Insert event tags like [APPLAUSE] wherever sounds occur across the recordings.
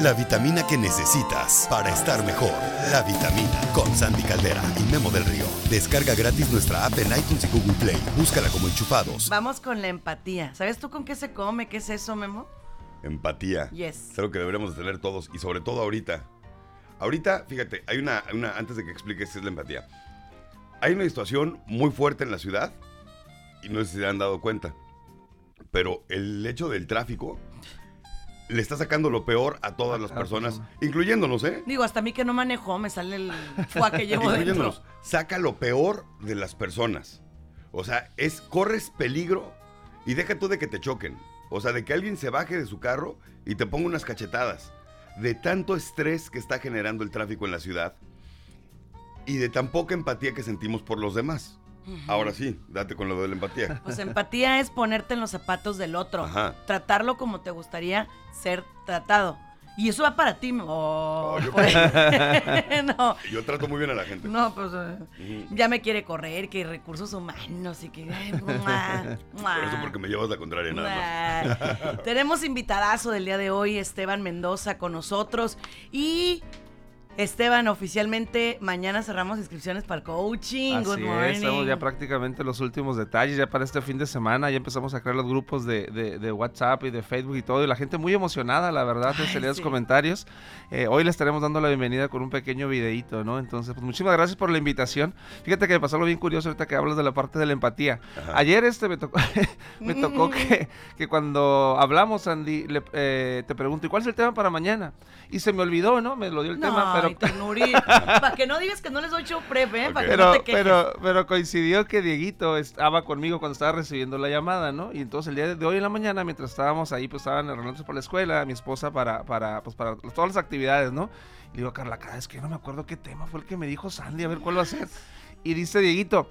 la vitamina que necesitas para estar mejor. La vitamina con Sandy Caldera y Memo del Río. Descarga gratis nuestra app en iTunes y Google Play. Búscala como enchufados. Vamos con la empatía. ¿Sabes tú con qué se come? ¿Qué es eso, Memo? Empatía. Yes. Es algo que deberíamos de tener todos y sobre todo ahorita. Ahorita, fíjate, hay una, una antes de que expliques qué es la empatía. Hay una situación muy fuerte en la ciudad y no sé si se han dado cuenta. Pero el hecho del tráfico le está sacando lo peor a todas las personas, incluyéndonos, ¿eh? Digo, hasta a mí que no manejo, me sale el fuá que llevo dentro. incluyéndonos. Saca lo peor de las personas. O sea, es corres peligro y deja tú de que te choquen. O sea, de que alguien se baje de su carro y te ponga unas cachetadas. De tanto estrés que está generando el tráfico en la ciudad y de tan poca empatía que sentimos por los demás. Ahora sí, date con lo de la empatía. [LAUGHS] Pues empatía es ponerte en los zapatos del otro. Ajá. Tratarlo como te gustaría ser tratado. Y eso va para ti. Oh, Oh, yo- [LAUGHS] pues. [LAUGHS] no, Yo trato muy bien a la gente. no, pues eh, ya me quiere correr, que recursos humanos y que... mua, mua. Por eso porque me llevas la contraria nada más. Tenemos invitadazo del día de hoy, Esteban Mendoza, con nosotros. Y Esteban, oficialmente mañana cerramos inscripciones para el coaching. Good Así morning. es, estamos ya prácticamente en los últimos detalles, ya para este fin de semana, ya empezamos a crear los grupos de, de- de WhatsApp y de Facebook y todo, y la gente muy emocionada, la verdad, se leía los comentarios. Eh, hoy le estaremos dando la bienvenida con un pequeño videíto, ¿no? Entonces, pues muchísimas gracias por la invitación. Fíjate que me pasó algo bien curioso ahorita que hablas de la parte de la empatía. Ajá. Ayer este me tocó, [LAUGHS] me tocó que, que cuando hablamos, Andy, le- eh, te pregunto, ¿y cuál es el tema para mañana? Y se me olvidó, ¿no? Me lo dio el tema, pero... [LAUGHS] Para que no digas que no les doy show prep, ¿eh? Para que Pero, no te quejes. pero, pero coincidió que Dieguito estaba conmigo cuando estaba recibiendo la llamada, ¿no? Y entonces el día de hoy en la mañana, mientras estábamos ahí, pues estaban arreglándose por la escuela, mi esposa para, para, pues para todas las actividades, ¿no? Y le digo a Carla, cada vez que no me acuerdo qué tema fue el que me dijo Sandy, a ver cuál va a ser. Y dice Dieguito,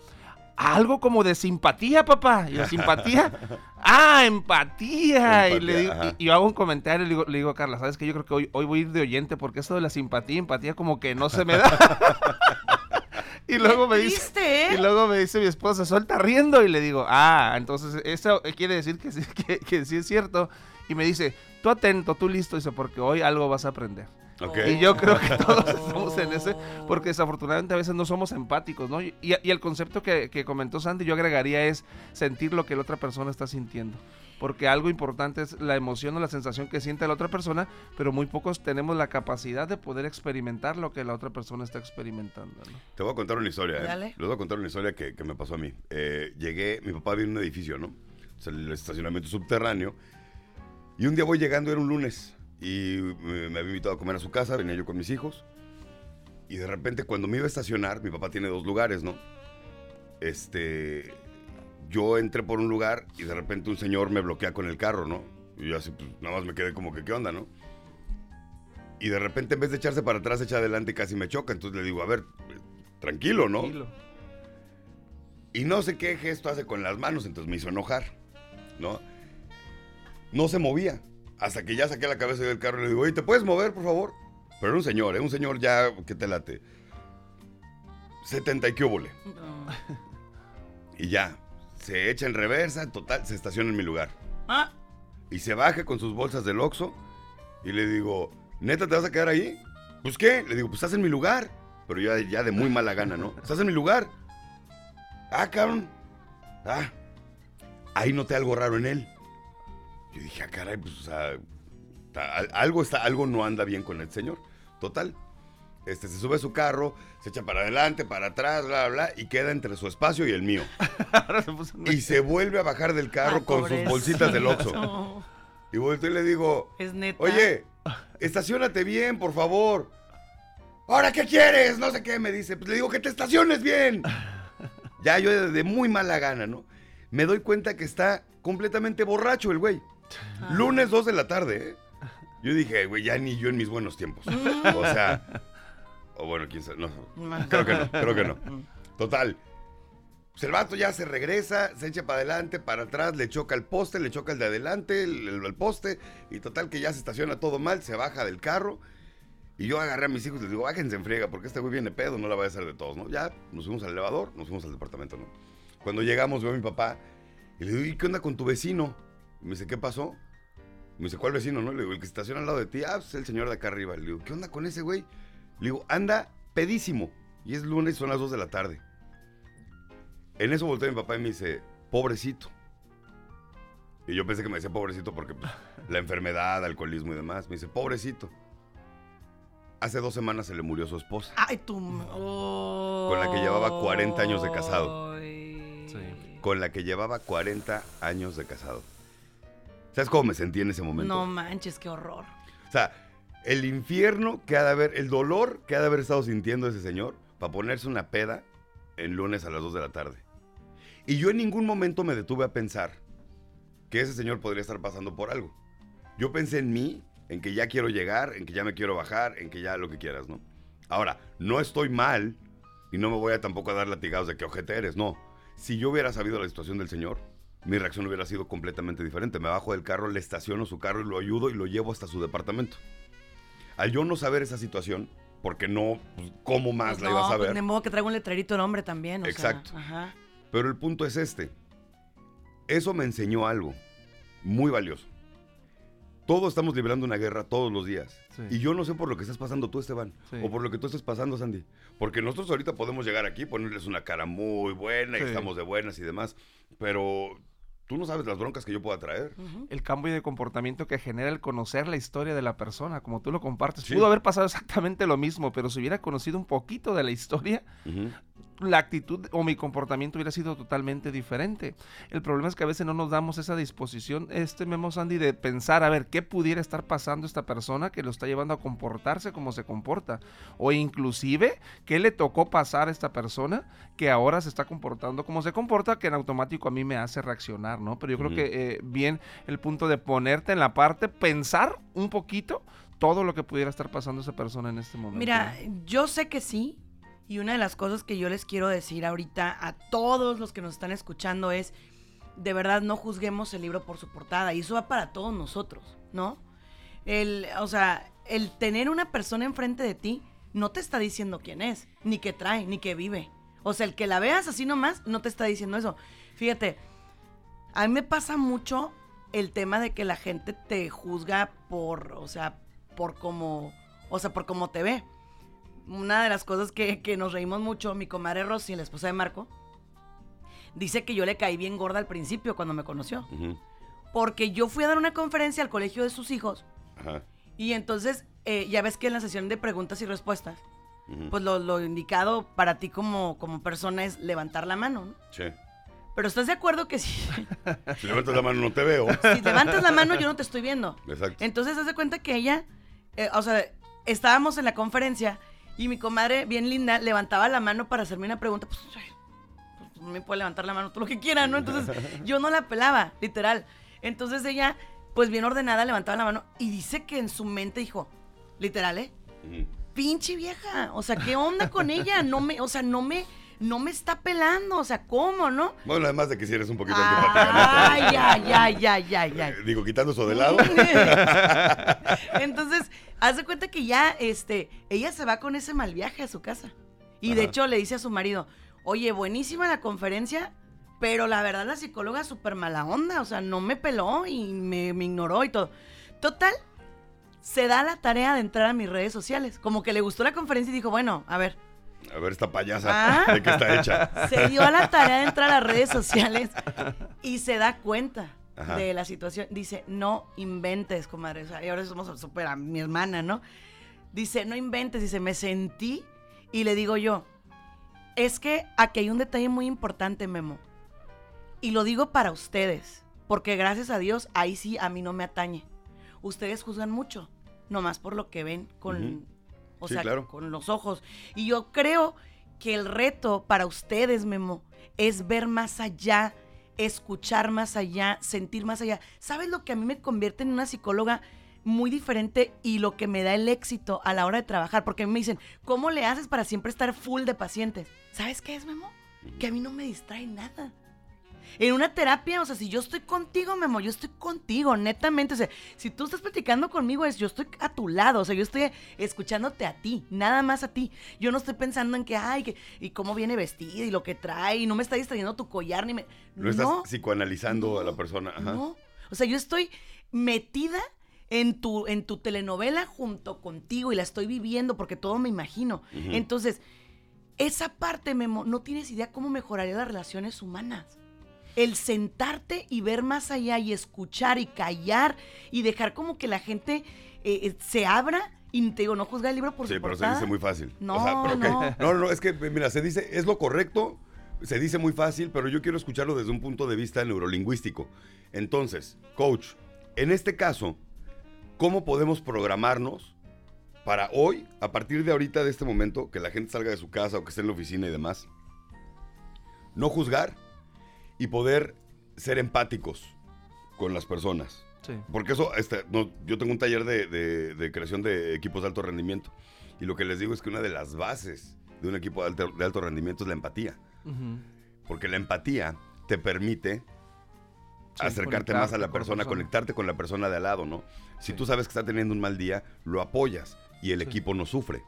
algo como de simpatía, papá. Y yo, ¿simpatía? ¡Ah, empatía! y, le digo, y, y yo hago un comentario y le digo, le digo a Carla, ¿sabes qué? Yo creo que hoy, hoy voy a ir de oyente porque eso de la simpatía, empatía como que no se me da. [LAUGHS] y luego me dice... ¿eh? Y luego me dice mi esposa, suelta riendo. Y le digo, ah, entonces eso quiere decir que sí, [LAUGHS] que, que sí es cierto. Y me dice, tú atento, tú listo. Dice, porque hoy algo vas a aprender. Ok. Y yo creo que todos [LAUGHS] estamos en ese, porque desafortunadamente a veces no somos empáticos, ¿no? Y, y el concepto que, que comentó Sandy, yo agregaría es sentir lo que la otra persona está sintiendo. Porque algo importante es la emoción o la sensación que siente la otra persona, pero muy pocos tenemos la capacidad de poder experimentar lo que la otra persona está experimentando, ¿no? Te voy a contar una historia, ¿eh? Dale. Les voy a contar una historia que, que me pasó a mí. Eh, llegué, mi papá vive en un edificio, ¿no? O sea, el estacionamiento subterráneo. Y un día voy llegando, era un lunes, y me, me había invitado a comer a su casa, venía yo con mis hijos. Y de repente, cuando me iba a estacionar, mi papá tiene dos lugares, ¿no? Este. Yo entré por un lugar y de repente un señor me bloquea con el carro, ¿no? Y yo así, pues nada más me quedé como que, ¿qué onda, no? Y de repente, en vez de echarse para atrás, echa adelante y casi me choca. Entonces le digo, a ver, eh, tranquilo, ¿no? Tranquilo. Y no sé qué gesto hace con las manos, entonces me hizo enojar, ¿no? No se movía. Hasta que ya saqué la cabeza del carro y le digo, oye, ¿te puedes mover, por favor? Pero era un señor, ¿eh? Un señor ya que te late. 70 y qué óvole. Y ya, se echa en reversa, total, se estaciona en mi lugar. Ah, Y se baja con sus bolsas del Oxxo y le digo, ¿neta te vas a quedar ahí? Pues qué, le digo, pues estás en mi lugar. Pero ya, ya de muy mala gana, ¿no? Estás en mi lugar. Ah, cabrón. Ah, ahí noté algo raro en él. Yo dije, ah, caray, pues, o sea, algo, está, algo no anda bien con el señor. Total. Este, se sube a su carro, se echa para adelante, para atrás, bla, bla, bla, y queda entre su espacio y el mío. [LAUGHS] Y se vuelve a bajar del carro ah, con sus bolsitas del Oxxo. Y volteo y le digo, Es neta. oye, estacionate bien, por favor. ¿Ahora qué quieres? No sé qué, me dice. Pues le digo que te estaciones bien. Ya yo de, de muy mala gana, ¿no? Me doy cuenta que está completamente borracho el güey. Ah. Lunes 2 de la tarde, ¿eh? Yo dije, güey, ya ni yo en mis buenos tiempos. O sea, o bueno, quién sabe, no. Creo que no, creo que no. Total. Pues el vato ya se regresa, se echa para adelante, para atrás, le choca el poste, le choca el de adelante, el, el- el poste, y total que ya se estaciona todo mal, se baja del carro. Y yo agarré a mis hijos y les digo, bájense en friega, porque este güey viene pedo, no la va a hacer de todos, ¿no? Ya nos fuimos al elevador, nos fuimos al departamento, ¿no? Cuando llegamos veo a mi papá y le digo, ¿y qué onda con tu vecino? Y me dice, ¿qué pasó? Me dice, ¿cuál vecino, no? Le digo, el que estaciona al lado de ti. Ah, pues el señor de acá arriba. Le digo, ¿qué onda con ese güey? Le digo, anda pedísimo. Y es lunes, son las 2 de la tarde. En eso volteé a mi papá y me dice, pobrecito. Y yo pensé que me decía pobrecito porque pues, la enfermedad, alcoholismo y demás. Me dice, pobrecito. Hace dos semanas se le murió su esposa. Ay, tú. Con la que llevaba 40 años de casado. Ay. Sí. Con la que llevaba 40 años de casado. ¿Sabes cómo me sentí en ese momento? No manches, qué horror. O sea, el infierno que ha de haber, el dolor que ha de haber estado sintiendo ese señor para ponerse una peda en lunes a las 2 de la tarde. Y yo en ningún momento me detuve a pensar que ese señor podría estar pasando por algo. Yo pensé en mí, en que ya quiero llegar, en que ya me quiero bajar, en que ya lo que quieras, ¿no? Ahora, no estoy mal y no me voy a tampoco a dar latigados de que ojete eres, no. Si yo hubiera sabido la situación del señor, mi reacción hubiera sido completamente diferente. Me bajo del carro, le estaciono su carro y lo ayudo y lo llevo hasta su departamento. Al yo no saber esa situación, porque no, pues, ¿cómo más Pues la iba a no, saber? pues de modo que traigo un letrerito de nombre también. O sea, Exacto. ajá. Pero el punto es este. Eso me enseñó algo muy valioso. Todos estamos librando una guerra todos los días. Sí. Y yo no sé por lo que estás pasando tú, Esteban. Sí. O por lo que tú estás pasando, Sandy. Porque nosotros ahorita podemos llegar aquí, ponerles una cara muy buena y estamos de buenas y demás. Pero tú no sabes las broncas que yo pueda traer. El cambio de comportamiento que genera el conocer la historia de la persona, como tú lo compartes. Sí. Pudo haber pasado exactamente lo mismo, pero si hubiera conocido un poquito de la historia. La actitud o mi comportamiento hubiera sido totalmente diferente. El problema es que a veces no nos damos esa disposición, este Memo Sandy, de pensar, a ver, ¿qué pudiera estar pasando a esta persona que lo está llevando a comportarse como se comporta? O inclusive, ¿qué le tocó pasar a esta persona que ahora se está comportando como se comporta, que en automático a mí me hace reaccionar, ¿no? Pero yo creo que eh, bien el punto de ponerte en la parte, pensar un poquito todo lo que pudiera estar pasando a esa persona en este momento. Mira, yo sé que sí. Y una de las cosas que yo les quiero decir ahorita a todos los que nos están escuchando es, de verdad no juzguemos el libro por su portada. Y eso va para todos nosotros, ¿no? El, o sea, el tener una persona enfrente de ti no te está diciendo quién es, ni qué trae, ni qué vive. O sea, el que la veas así nomás no te está diciendo eso. Fíjate, a mí me pasa mucho el tema de que la gente te juzga por, o sea, por cómo, o sea, por cómo te ve. Una de las cosas que, que nos reímos mucho, mi comadre Rosy, la esposa de Marco, dice que yo le caí bien gorda al principio cuando me conoció. Porque yo fui a dar una conferencia al colegio de sus hijos Ajá. y entonces, eh, ya ves que en la sesión de preguntas y respuestas, pues lo, lo indicado para ti como, como persona es levantar la mano, ¿no? Sí. Pero ¿estás de acuerdo que si, [LAUGHS] Si levantas la mano no te veo. si levantas la mano yo no te estoy viendo? Exacto. Entonces, haz de cuenta que ella, eh, o sea, estábamos en la conferencia y mi comadre, bien linda, levantaba la mano para hacerme una pregunta. Pues, pues, me puede levantar la mano todo lo que quiera, ¿no? Entonces, [LAUGHS] yo no la pelaba, literal. Entonces, ella, pues bien ordenada, levantaba la mano y dice que en su mente dijo, literal, ¿eh? Pinche vieja, o sea, ¿qué onda con ella? No me, o sea, no me, no me está pelando, o sea, ¿cómo, no? Bueno, además de que si eres un poquito antipática. ¿no? Ay, ay, ay, ay, ay, ay. Eh, Digo, quitando eso de lado. [LAUGHS] Entonces, haz de cuenta que ya, este, ella se va con ese mal viaje a su casa. Y de hecho le dice a su marido, oye, buenísima la conferencia, pero la verdad la psicóloga súper mala onda, o sea, no me peló y me, me ignoró y todo. Total, se da la tarea de entrar a mis redes sociales. Como que le gustó la conferencia y dijo, bueno, a ver, A ver, esta payasa, Ah. ¿de qué está hecha? se dio a la tarea de entrar a las redes sociales [LAUGHS] y se da cuenta Ajá. de la situación. Dice, no inventes, comadre. O sea, y ahora somos súper a mi hermana, ¿no? Dice, no inventes. Dice, me sentí y le digo yo, es que aquí hay un detalle muy importante, Memo. Y lo digo para ustedes, porque gracias a Dios, ahí sí a mí no me atañe. Ustedes juzgan mucho, nomás por lo que ven con. O Sí, sea, claro. con los ojos. Y yo creo que el reto para ustedes, Memo, es ver más allá, escuchar más allá, sentir más allá. ¿Sabes lo que a mí me convierte en una psicóloga muy diferente y lo que me da el éxito a la hora de trabajar? Porque a mí me dicen, ¿cómo le haces para siempre estar full de pacientes? ¿Sabes qué es, Memo? Que a mí no me distrae nada. En una terapia, o sea, si yo estoy contigo, Memo, yo estoy contigo, netamente. O sea, si tú estás platicando conmigo, es yo estoy a tu lado, o sea, yo estoy escuchándote a ti, nada más a ti. Yo no estoy pensando en que, ay, que, y cómo viene vestida y lo que trae, y no me está distrayendo tu collar, ni me. No estás psicoanalizando a la persona. Ajá. No. O sea, yo estoy metida en tu, en tu telenovela junto contigo y la estoy viviendo porque todo me imagino. Entonces, esa parte, Memo, no tienes idea cómo mejoraría las relaciones humanas. El sentarte y ver más allá y escuchar y callar y dejar como que la gente eh, eh, se abra y te digo, no juzga el libro por Sí, su pero se dice muy fácil. No, O sea, pero ¿qué? no. no, no, es que, mira, se dice, es lo correcto, se dice muy fácil, pero yo quiero escucharlo desde un punto de vista neurolingüístico. Entonces, coach, en este caso, ¿cómo podemos programarnos para hoy, a partir de ahorita, de este momento, que la gente salga de su casa o que esté en la oficina y demás, no juzgar y poder ser empáticos con las personas? Sí. Porque eso, este, no, yo tengo un taller de, de- de creación de equipos de alto rendimiento. Y lo que les digo es que una de las bases de un equipo de alto, de alto rendimiento es la empatía. Porque la empatía te permite Sí, acercarte más a la persona, persona. conectarte con la persona de al lado, ¿no? Si Sí. tú sabes que está teniendo un mal día, lo apoyas y el equipo no sufre.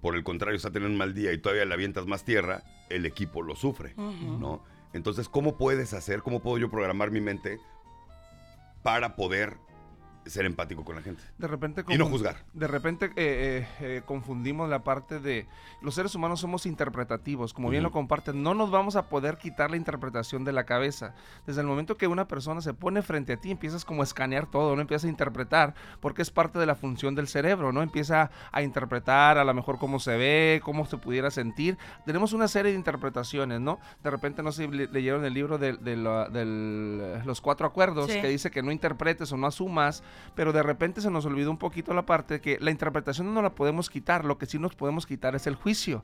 Por el contrario, está teniendo un mal día y todavía le avientas más tierra, el equipo lo sufre. ¿no? Entonces, ¿cómo puedes hacer, cómo puedo yo programar mi mente para poder ser empático con la gente? De repente Y no juzgar. De repente eh, eh, eh, confundimos la parte de los seres humanos somos interpretativos, como bien lo comparten, no nos vamos a poder quitar la interpretación de la cabeza. Desde el momento que una persona se pone frente a ti, empiezas como a escanear todo, no empiezas a interpretar, porque es parte de la función del cerebro, ¿no? Empieza a interpretar a lo mejor cómo se ve, cómo se pudiera sentir. Tenemos una serie de interpretaciones, ¿no? De repente no sé si le- leyeron el libro de, de la- eh, los cuatro acuerdos Sí. que dice que no interpretes o no asumas pero de repente se nos olvidó un poquito la parte que la interpretación no la podemos quitar, lo que sí nos podemos quitar es el juicio.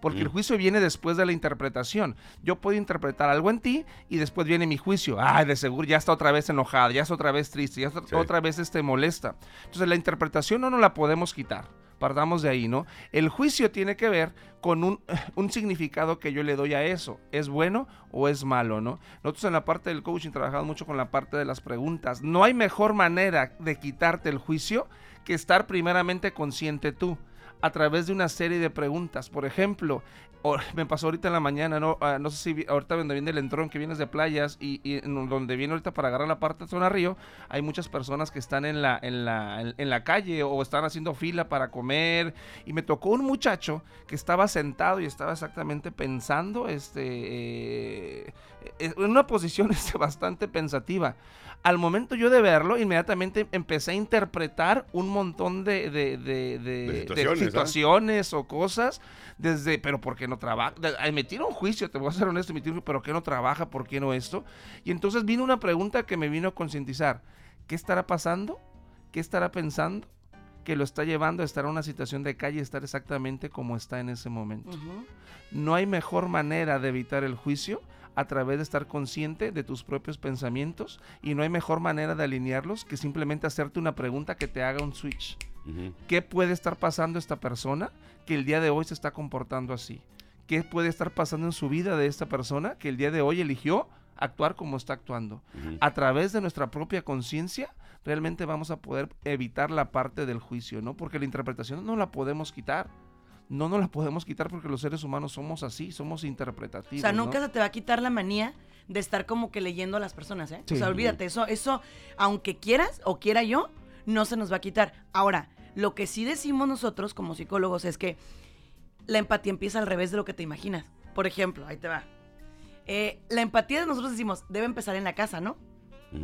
Porque el Mm. juicio viene después de la interpretación. Yo puedo interpretar algo en ti y después viene mi juicio. Ay, de seguro ya está otra vez enojada, ya está otra vez triste, ya está Sí. otra vez este molesta. Entonces la interpretación no nos la podemos quitar. Partamos de ahí, ¿no? El juicio tiene que ver con un, [LAUGHS] un significado que yo le doy a eso. ¿Es bueno o es malo, no? Nosotros en la parte del coaching trabajamos mucho con la parte de las preguntas. No hay mejor manera de quitarte el juicio que estar primeramente consciente tú a través de una serie de preguntas. Por ejemplo, [LAUGHS] me pasó ahorita en la mañana, no, Ah, no sé si ahorita donde viene el entrón que vienes de playas y, donde viene ahorita para agarrar la parte de zona río, hay muchas personas que están en la, calle o están haciendo fila para comer y me tocó un muchacho que estaba sentado y estaba exactamente pensando, este, eh, en una posición [LAUGHS] este, bastante pensativa. Al momento yo de verlo, inmediatamente empecé a interpretar un montón de, de, de- de- de situaciones, situaciones o cosas desde, pero ¿por qué no trabaja? Tira un juicio, te voy a ser honesto, un- pero ¿qué no trabaja? ¿Por qué no esto? Y entonces vino una pregunta que me vino a concientizar. ¿Qué estará pasando? ¿Qué estará pensando? Que lo está llevando a estar en una situación de calle, estar exactamente como está en ese momento. No hay mejor manera de evitar el juicio a través de estar consciente de tus propios pensamientos y no hay mejor manera de alinearlos que simplemente hacerte una pregunta que te haga un switch. ¿Qué puede estar pasando esta persona que el día de hoy se está comportando así? ¿Qué puede estar pasando en su vida de esta persona que el día de hoy eligió actuar como está actuando? A través de nuestra propia conciencia, realmente vamos a poder evitar la parte del juicio, ¿no? Porque la interpretación no la podemos quitar. No nos la podemos quitar porque los seres humanos somos así, somos O interpretativos. sea, ¿no? nunca se te va a quitar la manía de estar como que leyendo a las personas, ¿eh? Sí. O sea, olvídate, eso, eso, aunque quieras o quiera yo, no se nos va a quitar. Ahora, lo que sí decimos nosotros como psicólogos es que la empatía empieza al revés de lo que te imaginas. Por ejemplo, ahí te va. Eh, la empatía de nosotros decimos, debe empezar en la casa, ¿no?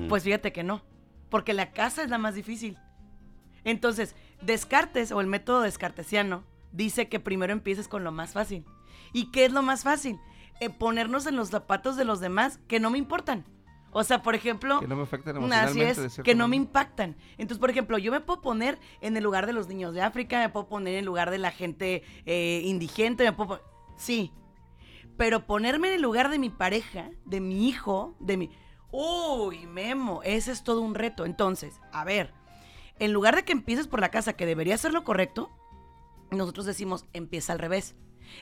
Pues fíjate que no, porque la casa es la más difícil. Entonces, Descartes o el método descartesiano dice que primero empieces con lo más fácil. ¿Y qué es lo más fácil? Eh, ponernos en los zapatos de los demás que no me importan. O sea, por ejemplo, Que no me afecten así emocionalmente. de es, que no me impactan. Entonces, por ejemplo, yo me puedo poner en el lugar de los niños de África, me puedo poner en el lugar de la gente eh, indigente, me puedo Sí, pero ponerme en el lugar de mi pareja, de mi hijo, de mi... Uy, Memo, ese es todo un reto. Entonces, a ver, en lugar de que empieces por la casa, que debería ser lo correcto, nosotros decimos, empieza al revés.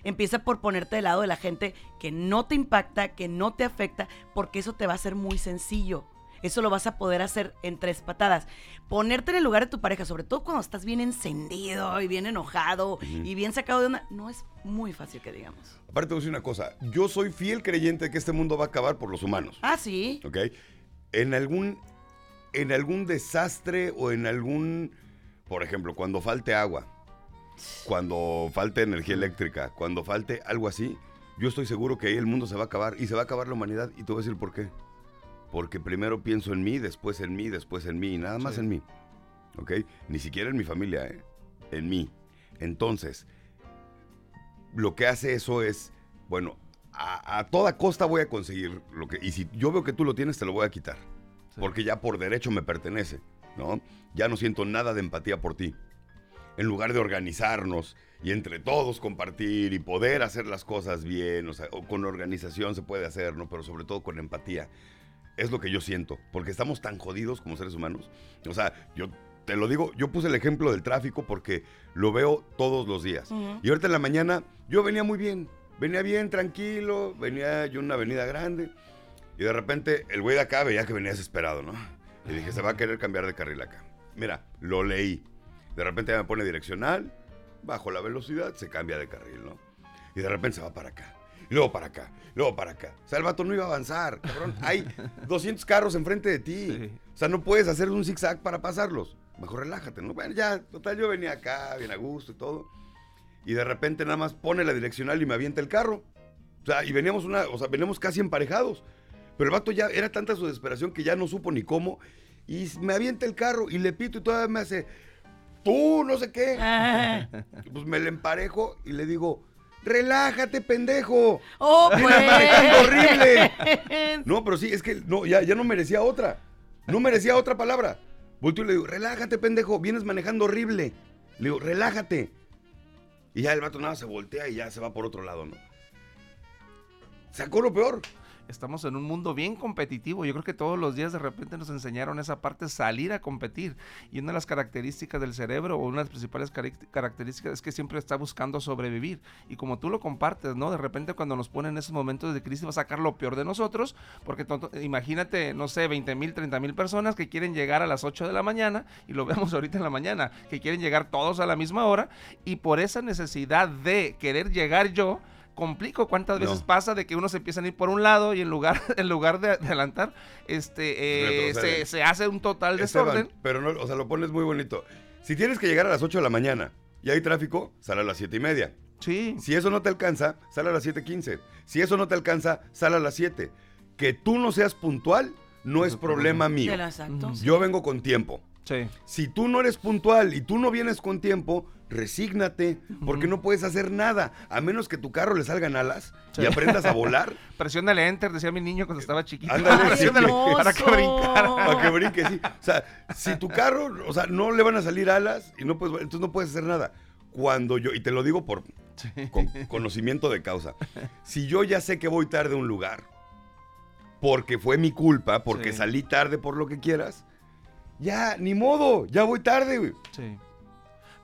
Empieza por ponerte del lado de la gente que no te impacta, que no te afecta, porque eso te va a ser muy sencillo. Eso lo vas a poder hacer en tres patadas. Ponerte en el lugar de tu pareja, sobre todo cuando estás bien encendido y bien enojado y bien sacado de onda, no es muy fácil que digamos. Aparte, te voy a decir una cosa. Yo soy fiel creyente de que este mundo va a acabar por los humanos. Ah, sí. ¿Ok? en algún, en algún desastre o en algún, por ejemplo, cuando falte agua, cuando falte energía eléctrica, cuando falte algo así, yo estoy seguro que ahí el mundo se va a acabar y se va a acabar la humanidad y te voy a decir por qué. Porque primero pienso en mí, después en mí, después en mí y nada más Sí. en mí. ¿Ok? Ni siquiera en mi familia, ¿eh? En mí. Entonces, lo que hace eso es, bueno, a, a toda costa voy a conseguir lo que... Y si yo veo que tú lo tienes, te lo voy a quitar. Sí. Porque ya por derecho me pertenece, ¿no? Ya no siento nada de empatía por ti. En lugar de organizarnos y entre todos compartir y poder hacer las cosas bien, o sea, con organización se puede hacer, ¿no? Pero sobre todo con empatía. Es lo que yo siento, porque estamos tan jodidos como seres humanos. O sea, yo te lo digo, yo puse el ejemplo del tráfico porque lo veo todos los días. Y ahorita en la mañana yo venía muy bien, venía bien, tranquilo, venía yo en una avenida grande y de repente el güey de acá veía que venía desesperado, ¿no? Y dije, se va a querer cambiar de carril acá. Mira, lo leí. De repente ya me pone direccional, bajo la velocidad, se cambia de carril, ¿no? Y de repente se va para acá. Y luego para acá, luego para acá. O sea, el vato no iba a avanzar, cabrón. Hay [LAUGHS] 200 carros enfrente de ti. Sí. O sea, no puedes hacer un zigzag para pasarlos. Mejor relájate, ¿no? Bueno, ya, total, yo venía acá, bien a gusto y todo. Y de repente nada más pone la direccional y me avienta el carro. O sea, y veníamos una, o sea, veníamos casi emparejados. Pero el vato ya era tanta su desesperación que ya no supo ni cómo. Y me avienta el carro y le pito y todavía me hace, tú, no sé qué. Ah. [LAUGHS] Pues me le emparejo y le digo, relájate, pendejo. ¡Oh, [LAUGHS] pues! Vienes manejando horrible. [LAUGHS] No, pero sí, es que no, ya, ya no merecía otra. No merecía otra palabra. Volteo y le digo, relájate, pendejo, vienes manejando horrible. Le digo, relájate. Y ya el vato nada se voltea y ya se va por otro lado, ¿no? Sacó lo peor. Estamos en un mundo bien competitivo. Yo creo que todos los días de repente nos enseñaron esa parte, salir a competir. Y una de las características del cerebro, o una de las principales características, es que siempre está buscando sobrevivir. Y como tú lo compartes, ¿no? De repente cuando nos ponen en esos momentos de crisis va a sacar lo peor de nosotros, porque imagínate, no sé, 20 mil, 30 mil personas que quieren llegar a las 8 de la mañana, y lo [LAUGHS] vemos ahorita en la mañana, que quieren llegar todos a la misma hora, y por esa necesidad de querer llegar yo, complico cuántas veces No. pasa de que unos empiezan a ir por un lado y en lugar, [LAUGHS] en lugar de adelantar, este, eh, se, se hace un total Esteban, desorden. pero no, o sea, lo pones muy bonito. Si tienes que llegar a las 8 de la mañana y hay tráfico, sale a las 7 y media. Sí, Si eso no te alcanza, sale a las 7.15. Si eso no te alcanza, sale a las 7. Que tú no seas puntual no es problema mío. Yo vengo con tiempo. Sí. Si tú no eres puntual y tú no vienes con tiempo, resígnate, porque no puedes hacer nada, a menos que tu carro le salgan alas y aprendas a volar [LAUGHS] Presiónale enter, decía mi niño cuando estaba chiquito. Ándale, [LAUGHS] para que brincara. [LAUGHS] para que brinque, sí. O sea, si tu carro, o sea, no le van a salir alas y no puedes, entonces no puedes hacer nada. Cuando yo, y te lo digo por con conocimiento de causa, si yo ya sé que voy tarde a un lugar, porque fue mi culpa, porque Sí. salí tarde por lo que quieras, ya, ni modo, ya voy tarde, güey. Sí.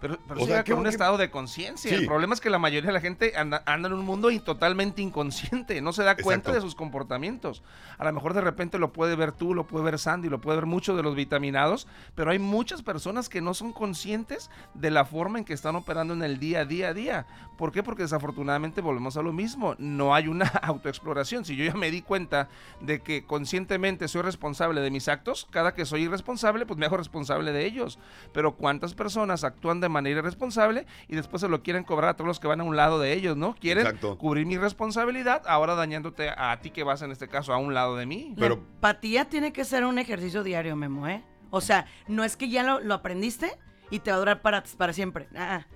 Pero, pero O eso sea, llega ¿qué- con un estado de conciencia. Sí. El problema es que la mayoría de la gente anda, anda en un mundo y totalmente inconsciente, no se da cuenta Exacto. de sus comportamientos. A lo mejor de repente lo puede ver tú, lo puede ver Sandy, lo puede ver muchos de los vitaminados, pero hay muchas personas que no son conscientes de la forma en que están operando en el día a día a día. ¿Por qué? Porque desafortunadamente volvemos a lo mismo, no hay una [LAUGHS] autoexploración. Si yo ya me di cuenta de que conscientemente soy responsable de mis actos, cada que soy irresponsable, pues me hago responsable de ellos. Pero ¿cuántas personas actúan de manera irresponsable y después se lo quieren cobrar a todos los que van a un lado de ellos, ¿no? Quieren Exacto. cubrir mi responsabilidad, ahora dañándote a ti que vas en este caso a un lado de mí. Pero- La empatía tiene que ser un ejercicio diario, Memo, ¿eh? O sea, no es que ya lo, lo aprendiste y te va a durar para, para siempre. Ah, ah.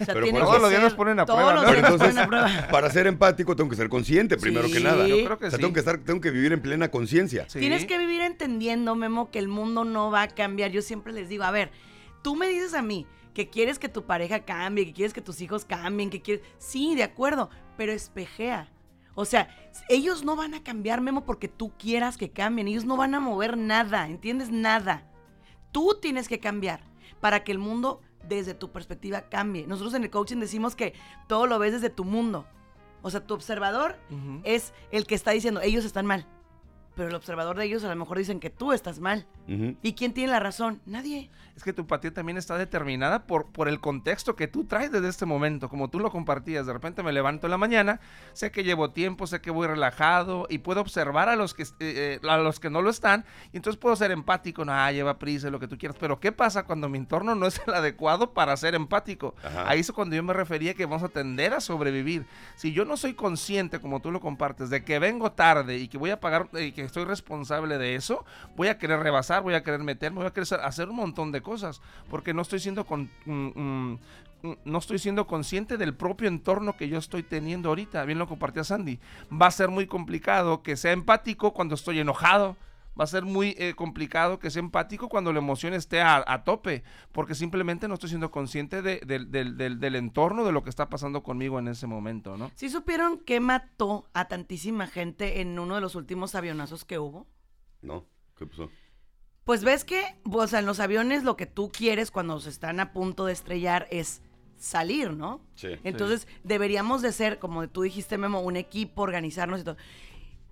O sea, Pero Todos los días nos ponen a prueba, ¿no? días Pero nos ponen entonces, a prueba. para ser empático tengo que ser consciente primero Sí. que nada. Yo creo que o sea, sí. tengo que estar, tengo que vivir en plena conciencia. Sí. Tienes que vivir entendiendo, Memo, que el mundo no va a cambiar. Yo siempre les digo, a ver, tú me dices a mí que quieres que tu pareja cambie, que quieres que tus hijos cambien, que quieres... Sí, de acuerdo, pero espejea. O sea, ellos no van a cambiar, Memo, porque tú quieras que cambien. Ellos no van a mover nada, ¿entiendes? Nada. Tú tienes que cambiar para que el mundo desde tu perspectiva cambie. Nosotros en el coaching decimos que todo lo ves desde tu mundo. O sea, tu observador es el que está diciendo, ellos están mal. Pero el observador de ellos a lo mejor dicen que tú estás mal. ¿Y quién tiene la razón? Nadie. Es que tu empatía también está determinada por, por el contexto que tú traes desde este momento, como tú lo compartías. De repente me levanto en la mañana, sé que llevo tiempo, sé que voy relajado y puedo observar a los que, eh, eh, a los que no lo están y entonces puedo ser empático, no, ah, lleva prisa, lo que tú quieras. Pero ¿qué pasa cuando mi entorno no es el adecuado para ser empático? Ajá. Ahí es cuando yo me refería que vamos a tender a sobrevivir. Si yo no soy consciente, como tú lo compartes, de que vengo tarde y que voy a pagar y que estoy responsable de eso, voy a querer rebasar, voy a querer meterme, voy a querer hacer un montón de cosas, porque no estoy siendo con, mm, mm, mm, no estoy siendo consciente del propio entorno que yo estoy teniendo ahorita. Bien lo compartía Sandy. Va a ser muy complicado que sea empático cuando estoy enojado. Va a ser muy eh, complicado que sea empático cuando la emoción esté a, a tope, porque simplemente no estoy siendo consciente de- del- del- del- del entorno, de lo que está pasando conmigo en ese momento, ¿no? ¿Sí supieron que mató a tantísima gente en uno de los últimos avionazos que hubo? No, ¿qué pasó? Pues ves que, o sea, en los aviones lo que tú quieres cuando se están a punto de estrellar es salir, ¿no? Sí. Entonces, deberíamos de ser, como tú dijiste, Memo, un equipo, organizarnos y todo.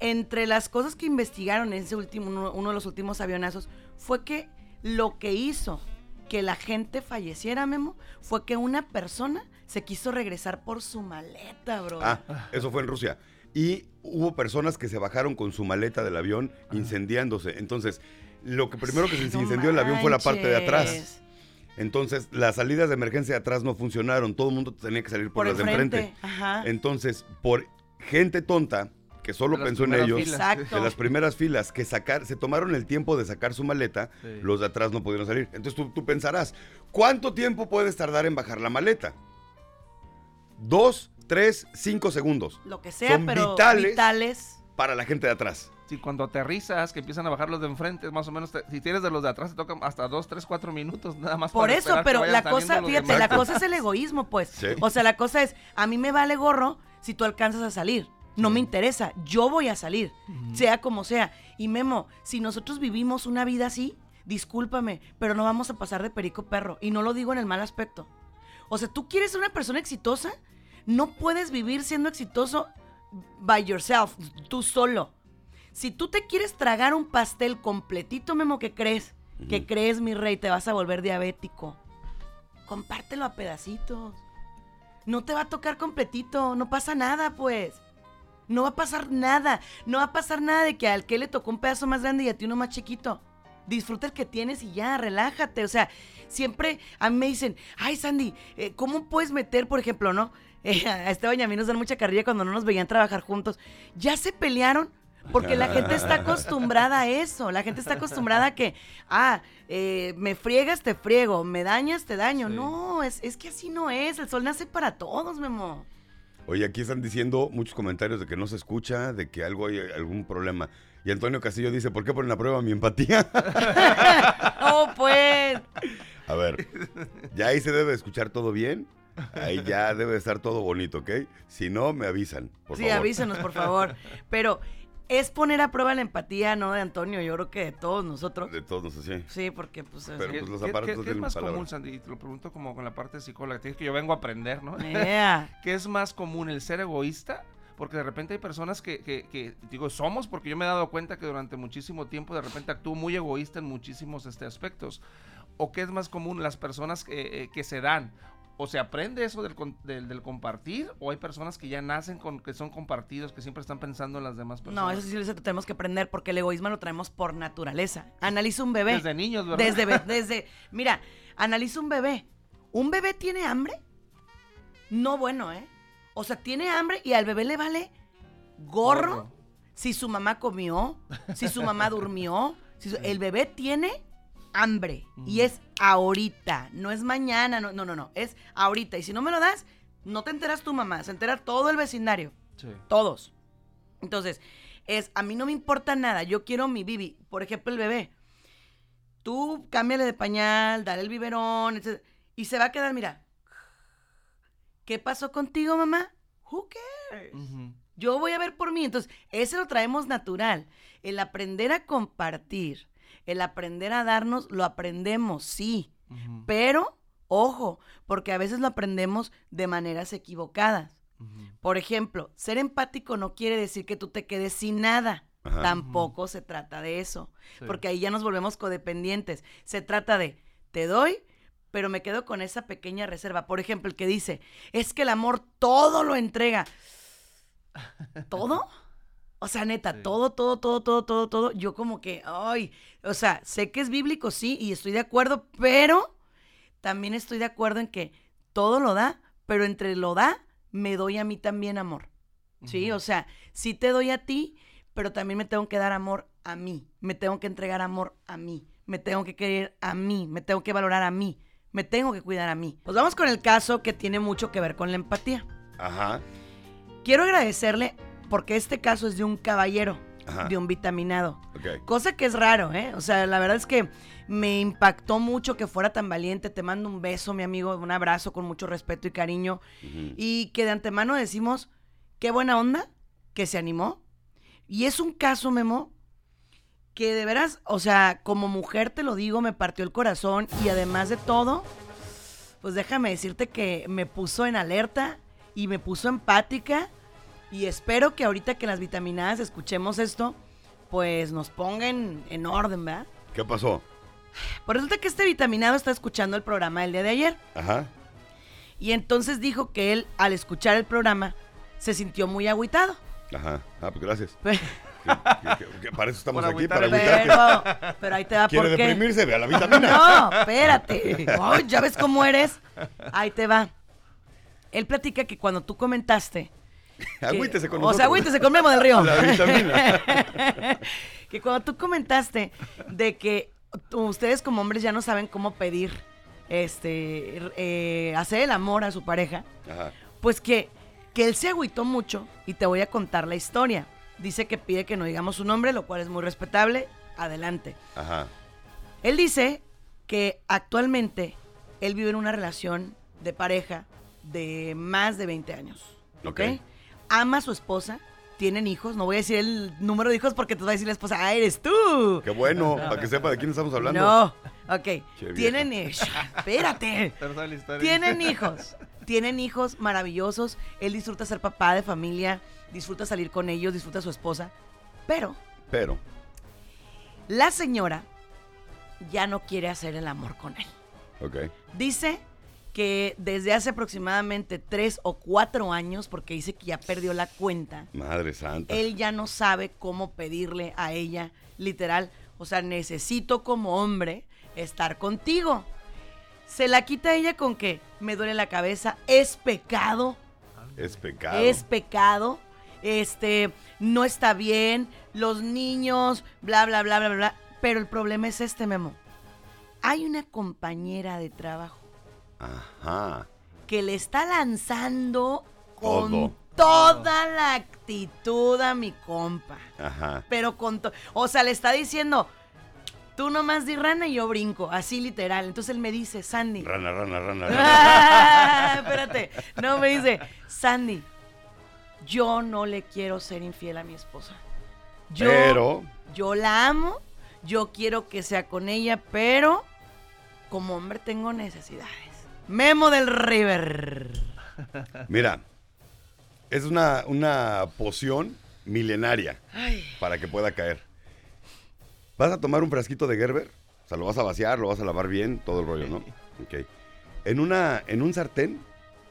Entre las cosas que investigaron en ese último, uno, uno de los últimos avionazos, fue que lo que hizo que la gente falleciera, Memo, fue que una persona se quiso regresar por su maleta, bro. Ah, eso fue en Rusia. Y hubo personas que se bajaron con su maleta del avión incendiándose. Entonces, lo que primero que se No incendió el avión fue la parte de atrás. manches. Entonces, las salidas de emergencia de atrás no funcionaron. Todo el mundo tenía que salir por, Por las de enfrente. Ajá. Entonces, por gente tonta que solo De pensó en ellos, filas. Exacto. de las primeras filas, que sacar, se tomaron el tiempo de sacar su maleta, Sí. los de atrás no pudieron salir. Entonces tú, tú pensarás, ¿cuánto tiempo puedes tardar en bajar la maleta? Dos, tres, cinco segundos. Lo que sea, Son pero vitales. vitales. Para la gente de atrás. Si cuando aterrizas, que empiezan a bajar los de enfrente, más o menos, te- si tienes de los de atrás, te tocan hasta dos, tres, cuatro minutos nada más. Por para eso, pero la cosa, fíjate, demás. la cosa es el egoísmo, pues. Sí. O sea, la cosa es, a mí me vale gorro si tú alcanzas a salir. No me interesa, yo voy a salir, sea como sea. Y Memo, si nosotros vivimos una vida así, discúlpame, pero no vamos a pasar de perico perro. Y no lo digo en el mal aspecto. O sea, tú quieres ser una persona exitosa, no puedes vivir siendo exitoso by yourself, tú solo. Si tú te quieres tragar un pastel completito, Memo, ¿qué crees? ¿Qué crees, mi rey? Te vas a volver diabético. Compártelo a pedacitos. No te va a tocar completito, no pasa nada, pues. No va a pasar nada. No va a pasar nada de que al que le tocó un pedazo más grande y a ti uno más chiquito. Disfruta el que tienes y ya, relájate. O sea, siempre a mí me dicen, ay, Sandy, eh, ¿cómo puedes meter, por ejemplo, no? [LAUGHS] Eh, a Esteban y a mí nos dan mucha carrilla cuando no nos veían trabajar juntos. Ya se pelearon porque la gente está acostumbrada a eso. La gente está acostumbrada a que, ah, eh, me friegas, te friego, me dañas, te daño. Sí. No, es, es que así no es. El sol nace para todos, Memo. Oye, aquí están diciendo muchos comentarios de que no se escucha, de que algo hay algún problema. Y Antonio Castillo dice, ¿por qué ponen a prueba mi empatía? [LAUGHS] Oh, pues. A ver, ya ahí se debe escuchar todo bien. Ahí ya debe estar todo bonito, ¿ok? Si no, me avisan, por sí, favor. avísenos, por favor. Pero es poner a prueba la empatía, no de Antonio, yo creo que de todos nosotros. De todos, sí. Sí, porque pues... Pero, ¿Qué, pues, los qué- aparatos qué- qué es tienen más palabra. común, Sandy? Y te lo pregunto como con la parte psicóloga. Te dije que yo vengo a aprender, ¿no? Yeah. [LAUGHS] ¿Qué es más común, el ser egoísta? Porque de repente hay personas que, que- que, digo, somos, porque yo me he dado cuenta que durante muchísimo tiempo de repente actúo muy egoísta en muchísimos este, aspectos. ¿O qué es más común, las personas que, eh, que se dan? ¿O se aprende eso del, del, del compartir? ¿O hay personas que ya nacen con que son compartidos, que siempre están pensando en las demás personas? No, eso sí lo tenemos que aprender porque el egoísmo lo traemos por naturaleza. Analiza un bebé. Desde niños, ¿verdad? Desde, [LAUGHS] desde, mira, analiza un bebé. ¿Un bebé tiene hambre? No bueno, ¿eh? O sea, tiene hambre y al bebé le vale gorro, Gorro. si su mamá comió, si su mamá durmió. si su- el bebé tiene hambre y es ahorita, no es mañana, no, no, no, no, es ahorita. Y si no me lo das, no te enteras tu mamá, se entera todo el vecindario. Sí. Todos. Entonces, es, a mí no me importa nada, yo quiero mi bibi. Por ejemplo, el bebé. Tú cámbiale de pañal, dale el biberón, etc. Y se va a quedar, mira. ¿Qué pasó contigo, mamá? Who cares? Yo voy a ver por mí. Entonces, ese lo traemos natural. El aprender a compartir, el aprender a darnos, lo aprendemos, sí. Pero, ojo, porque a veces lo aprendemos de maneras equivocadas. Por ejemplo, ser empático no quiere decir que tú te quedes sin nada. Ajá. Tampoco se trata de eso, Sí. porque ahí ya nos volvemos codependientes. Se trata de, te doy, pero me quedo con esa pequeña reserva. Por ejemplo, el que dice, es que el amor todo lo entrega. [LAUGHS] ¿Todo? O sea, neta, Sí. todo, todo, todo, todo, todo, todo. Yo como que, ay, o sea, sé que es bíblico, sí, y estoy de acuerdo, pero también estoy de acuerdo en que todo lo da, pero entre lo da, me doy a mí también amor. Sí, o sea, sí te doy a ti, pero también me tengo que dar amor a mí. Me tengo que entregar amor a mí. Me tengo que querer a mí. Me tengo que valorar a mí. Me tengo que cuidar a mí. Pues vamos con el caso que tiene mucho que ver con la empatía. Ajá. Quiero agradecerle porque este caso es de un caballero, Ajá. de un vitaminado. Ok. Cosa que es raro, ¿eh? O sea, la verdad es que me impactó mucho que fuera tan valiente. Te mando un beso, mi amigo, un abrazo con mucho respeto y cariño. Y que de antemano decimos, qué buena onda, que se animó. Y es un caso, Memo, que de veras, o sea, como mujer te lo digo, me partió el corazón y además de todo, pues déjame decirte que me puso en alerta y me puso empática y espero que ahorita que las vitaminadas escuchemos esto, pues nos pongan en orden, ¿verdad? ¿Qué pasó? Pues resulta que este vitaminado está escuchando el programa del día de ayer. Ajá. Y entonces dijo que él, al escuchar el programa, se sintió muy agüitado. Ajá. Ah, pues gracias. [LAUGHS] Pero, Que- que- que para eso estamos aquí, para agüitarte. pero ahí te va ¿Quiere por qué. deprimirse? Ve a la vitamina. No, espérate. Ya ves cómo eres. Ahí te va. Él platica que cuando tú comentaste. [LAUGHS] Agüítese con O nosotros. sea, agüítese con Memo del Río. [LAUGHS] La vitamina. [LAUGHS] que cuando tú comentaste de que ustedes como hombres ya no saben cómo pedir, este, eh, hacer el amor a su pareja, Ajá. pues que, que él se agüitó mucho y te voy a contar la historia. Dice que pide que no digamos su nombre, lo cual es muy respetable. Adelante. Ajá. Él dice que actualmente él vive en una relación de pareja de más de 20 años. ¿Ok? Ok. Ama a su esposa, tienen hijos. No voy a decir el número de hijos porque te va a decir la esposa, ah, eres tú. Qué bueno, para que sepa de quién estamos hablando. No, ok. Tienen, eh, [LAUGHS] espérate. [LAUGHS] Tienen [LAUGHS] hijos. Tienen hijos maravillosos. Él disfruta ser papá de familia, disfruta salir con ellos, disfruta a su esposa. Pero Pero, la señora ya no quiere hacer el amor con él. ok. Dice que desde hace aproximadamente tres o cuatro años, porque dice que ya perdió la cuenta, Madre santa. él ya no sabe cómo pedirle a ella, literal, o sea, necesito como hombre estar contigo. Se la quita ella con que me duele la cabeza, es pecado, Es pecado. es pecado, este, no está bien, los niños, bla, bla, bla, bla, bla. Pero el problema es este, Memo. Hay una compañera de trabajo Ajá. que le está lanzando con Todo. toda la actitud a mi compa. Ajá. Pero con todo. O sea, le está diciendo, tú nomás di rana y yo brinco. Así literal. Entonces él me dice, Sandy. Rana, rana, rana. rana. Ah, [LAUGHS] espérate. No, me dice, Sandy, yo no le quiero ser infiel a mi esposa. Yo, Pero, yo la amo, yo quiero que sea con ella, pero como hombre tengo necesidades. Memo del River. mira, es una, una poción milenaria Ay, para que pueda caer. Vas a tomar un frasquito de Gerber, o sea, lo vas a vaciar, lo vas a lavar bien, todo el rollo, ¿no? Ok. En, una, en un sartén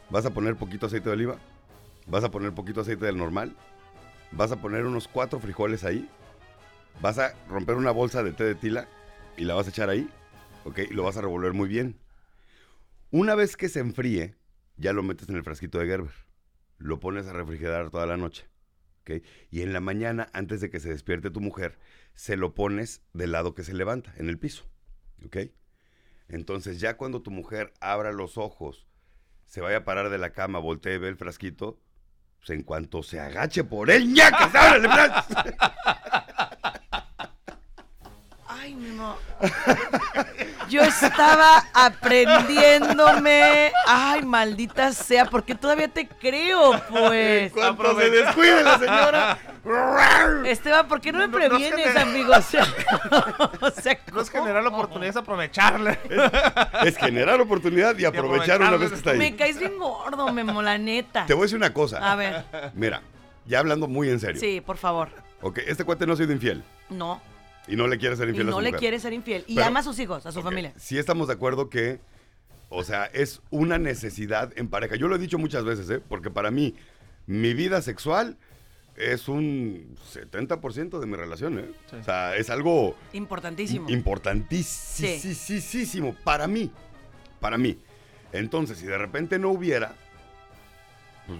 vas a poner poquito aceite de oliva, vas a poner poquito aceite del normal, vas a poner unos cuatro frijoles ahí, vas a romper una bolsa de té de tila y la vas a echar ahí, ¿ok? Y lo vas a revolver muy bien. Una vez que se enfríe, ya lo metes en el frasquito de Gerber. Lo pones a refrigerar toda la noche. Y en la mañana, antes de que se despierte tu mujer, se lo pones del lado que se levanta, en el piso. ¿Ok? Entonces ya cuando tu mujer abra los ojos, se vaya a parar de la cama, voltee, ve el frasquito, pues en cuanto se agache por él, ¡ya que se abre el frasco! Ay, Memo. Yo estaba aprendiéndome. Ay, maldita sea, porque todavía te creo, pues. Cuando se descuide la señora. Esteban, ¿por qué no me No, previenes, me- amigo? O sea, [LAUGHS] o sea, No es generar la oportunidad, es aprovecharla. Es generar oportunidad y aprovechar una vez que está Me ahí. caes bien gordo, Memo, la neta. Te voy a decir una cosa. A ver, Mira, ya hablando muy en serio. sí, por favor. Ok, este cuate no ha sido infiel. No. Y no le quiere ser Y infiel a su no le mujer. quiere ser infiel. Y Pero- ama a sus hijos, a su Ok, familia. Sí estamos de acuerdo que, o sea, es una necesidad en pareja. Yo lo he dicho muchas veces, ¿eh? Porque para mí, mi vida sexual es un 70% de mi relación, ¿eh? Sí. O sea, es algo Importantísimo. importantísimo para mí. Para mí. Entonces, si de repente no hubiera, pues,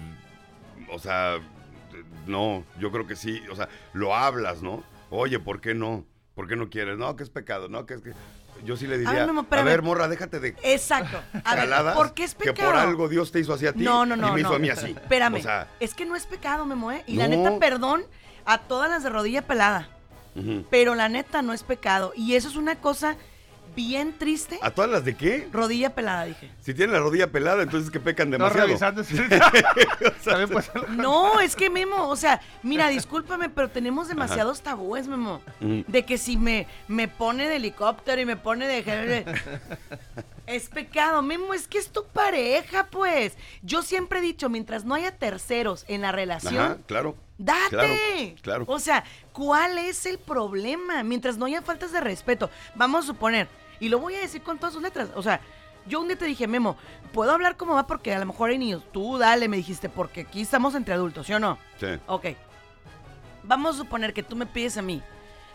o sea, no, yo creo que sí, o sea, lo hablas, ¿no? Oye, ¿por qué no? ¿Por qué no quieres? No, que es pecado, no, que es que... Yo sí le diría, ver, no, a ver, morra, déjate de Exacto. A ver, ¿por qué es pecado? que por algo Dios te hizo así a ti No, no, no. y me hizo no. a mí así. Espérame. O sea, es que no es pecado, Memo, ¿eh? Y la neta, perdón a todas las de rodilla pelada. Pero la neta no es pecado. Y eso es una cosa bien triste. ¿a todas las de qué? Rodilla pelada, dije. Si tienen la rodilla pelada, entonces que pecan demasiado. [LAUGHS] ser- No, es que Memo, o sea, mira, discúlpame, pero tenemos demasiados tabúes, Memo. Ujú. De que si me, me pone de helicóptero y me pone de... Es pecado, Memo, es que es tu pareja, pues. Yo siempre he dicho, mientras no haya terceros en la relación, Ajá, claro. ¡Date! Claro, claro. O sea, ¿cuál es el problema? Mientras no haya faltas de respeto. Vamos a suponer, y lo voy a decir con todas sus letras. O sea, yo un día te dije, Memo, ¿puedo hablar cómo va? Porque a lo mejor hay niños. Tú dale, me dijiste, porque aquí estamos entre adultos, ¿sí o no? Sí. Ok. Vamos a suponer que tú me pides a mí,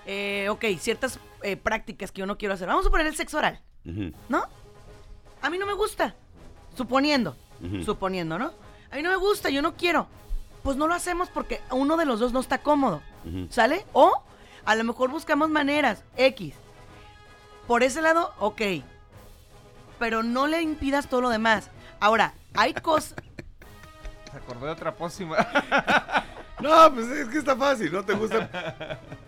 eh, ok, ciertas eh, prácticas que yo no quiero hacer. Vamos a suponer el sexo oral. ¿no? A mí no me gusta. Suponiendo. Ujú. Suponiendo, ¿no? A mí no me gusta, yo no quiero. Pues no lo hacemos porque uno de los dos no está cómodo. ¿Sale? O a lo mejor buscamos maneras. X. Por ese lado, ok. Pero no le impidas todo lo demás. Ahora, hay cosas. Se acordó de otra pócima. [LAUGHS] No, pues es que está fácil, ¿no te gusta?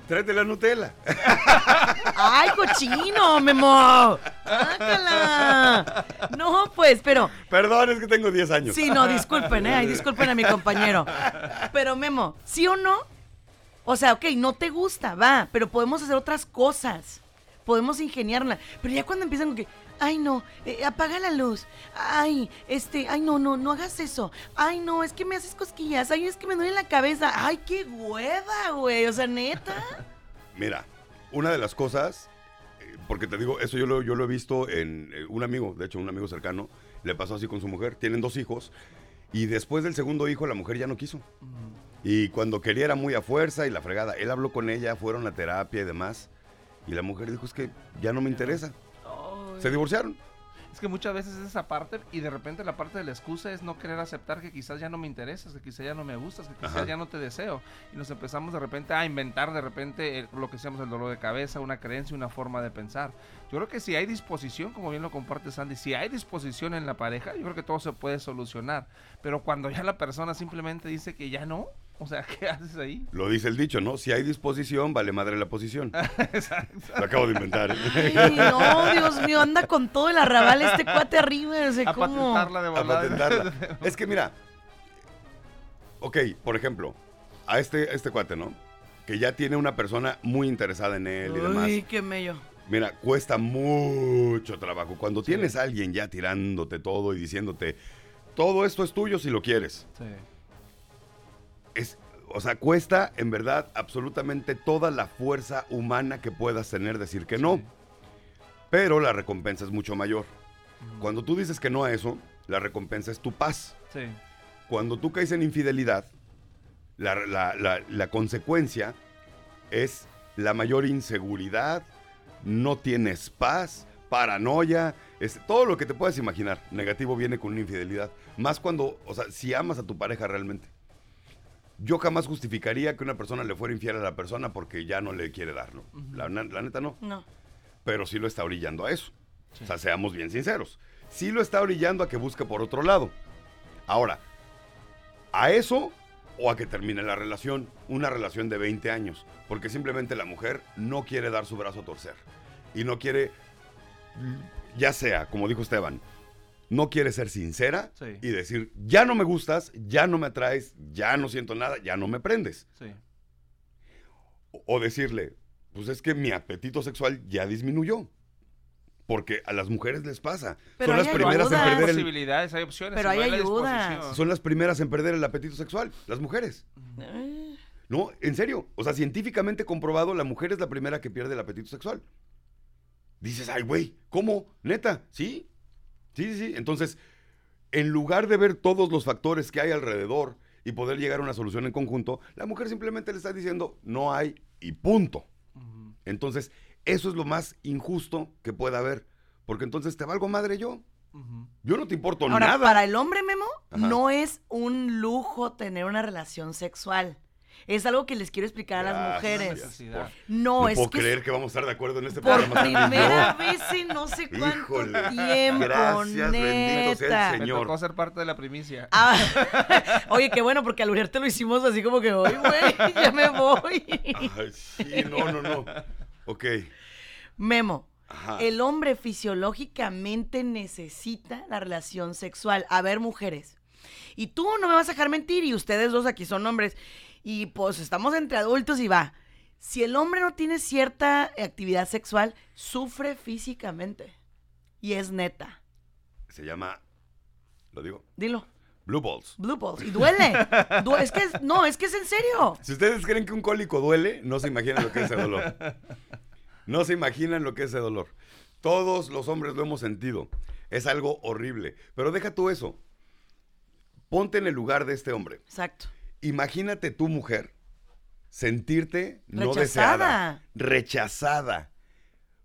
Tráete la Nutella. [LAUGHS] ¡Ay, cochino, Memo! ¡Ácala! No, pues, pero. Perdón, es que tengo 10 años. Sí, no, disculpen, ¿eh? Ay, disculpen a mi compañero. Pero, Memo, ¿sí o no? O sea, ok, no te gusta, va, pero podemos hacer otras cosas. Podemos ingeniarla. Pero ya cuando empiezan con que, ay, no, eh, apaga la luz. Ay, este, ay, no, no, no hagas eso. Ay, no, es que me haces cosquillas. Ay, es que me duele la cabeza. Ay, qué hueva, güey. O sea, neta. [LAUGHS] Mira, una de las cosas, eh, porque te digo, eso yo lo, yo lo he visto en eh, un amigo, de hecho, un amigo cercano, le pasó así con su mujer. Tienen dos hijos y después del segundo hijo la mujer ya no quiso. Y cuando quería era muy a fuerza y la fregada. Él habló con ella, fueron a terapia y demás. Y la mujer dijo, es que ya no me interesa. Se divorciaron. Es que muchas veces es esa parte y de repente la parte de la excusa es no querer aceptar que quizás ya no me interesas, que quizás ya no me gustas, que quizás Ajá. ya no te deseo. Y nos empezamos de repente a inventar de repente el- lo que seamos el dolor de cabeza, una creencia, una forma de pensar. Yo creo que si hay disposición, como bien lo comparte Sandy, si hay disposición en la pareja, yo creo que todo se puede solucionar. Pero cuando ya la persona simplemente dice que ya no, o sea, ¿qué haces ahí? Lo dice el dicho, ¿no? Si hay disposición, vale madre la posición. [LAUGHS] Lo acabo de inventar. [LAUGHS] Ay, no, Dios mío, anda con todo el arrabal este cuate arriba. No sé a cómo. patentarla de a volada. patentarla. [LAUGHS] Es que mira, ok, por ejemplo, a este, este cuate, ¿no? Que ya tiene una persona muy interesada en él y demás. Ay, qué mello. Mira, cuesta mucho trabajo. Cuando tienes a alguien ya tirándote todo y diciéndote, todo esto es tuyo si lo quieres. Sí. Es, o sea, cuesta en verdad absolutamente toda la fuerza humana que puedas tener decir que no. Sí. Pero la recompensa es mucho mayor. Cuando tú dices que no a eso, la recompensa es tu paz. Sí. Cuando tú caes en infidelidad, la, la- la- la consecuencia es la mayor inseguridad, no tienes paz, paranoia, es, todo lo que te puedas imaginar negativo viene con una infidelidad. Más cuando, o sea, si amas a tu pareja realmente. Yo jamás justificaría que una persona le fuera infiel a la persona porque ya no le quiere dar, ¿no? la, na- la neta no No. pero sí lo está orillando a eso. O sea, seamos bien sinceros. Sí lo está orillando a que busque por otro lado. Ahora, a eso o a que termine la relación, una relación de 20 años, porque simplemente la mujer no quiere dar su brazo a torcer y no quiere, ya sea, como dijo Esteban, no quiere ser sincera Sí. y decir, ya no me gustas, ya no me atraes, ya no siento nada, ya no me prendes. Sí. O- O decirle, pues es que mi apetito sexual ya disminuyó. Porque a las mujeres les pasa. Pero son las primeras en perder el, posibilidades, hay opciones. Pero hay son las primeras en perder el apetito sexual, las mujeres. Eh, No, en serio. O sea, científicamente comprobado, la mujer es la primera que pierde el apetito sexual. Dices, ay, güey, ¿cómo? ¿Neta? ¿Sí? Sí, sí, sí. Entonces, en lugar de ver todos los factores que hay alrededor y poder llegar a una solución en conjunto, la mujer simplemente le está diciendo, no hay y punto. Entonces, eso es lo más injusto que pueda haber. Porque entonces te valgo madre yo. Yo no te importo Ahora, nada. para el hombre, Memo, Ajá. no es un lujo tener una relación sexual. Es algo que les quiero explicar a las Gracias. mujeres. No, no es puedo que creer que vamos a estar de acuerdo en este por programa. Primera vez en no sé cuánto Híjole. tiempo, Gracias, bendito sea el neta. Me Señor. tocó ser parte de la primicia. Ah, [LAUGHS] oye, qué bueno, porque al unirte lo hicimos así como que, oye, güey, ya me voy. Ay, sí, no, no, no. Ok. Memo, Ajá. el hombre fisiológicamente necesita la relación sexual. A ver, mujeres. Y tú no me vas a dejar mentir, y ustedes dos aquí son hombres. Y pues estamos entre adultos y va. Si el hombre no tiene cierta actividad sexual, sufre físicamente. Y es neta. Se llama, lo digo, Dilo. Blue Balls. Blue balls. Y duele. Du- es que es- no, es que es en serio. Si ustedes creen que un cólico duele, no se imaginan lo que es ese dolor. No se imaginan lo que es ese dolor. Todos los hombres lo hemos sentido. Es algo horrible. Pero deja tú eso. Ponte en el lugar de este hombre. Exacto. Imagínate tu mujer sentirte no Rechazada. deseada, rechazada.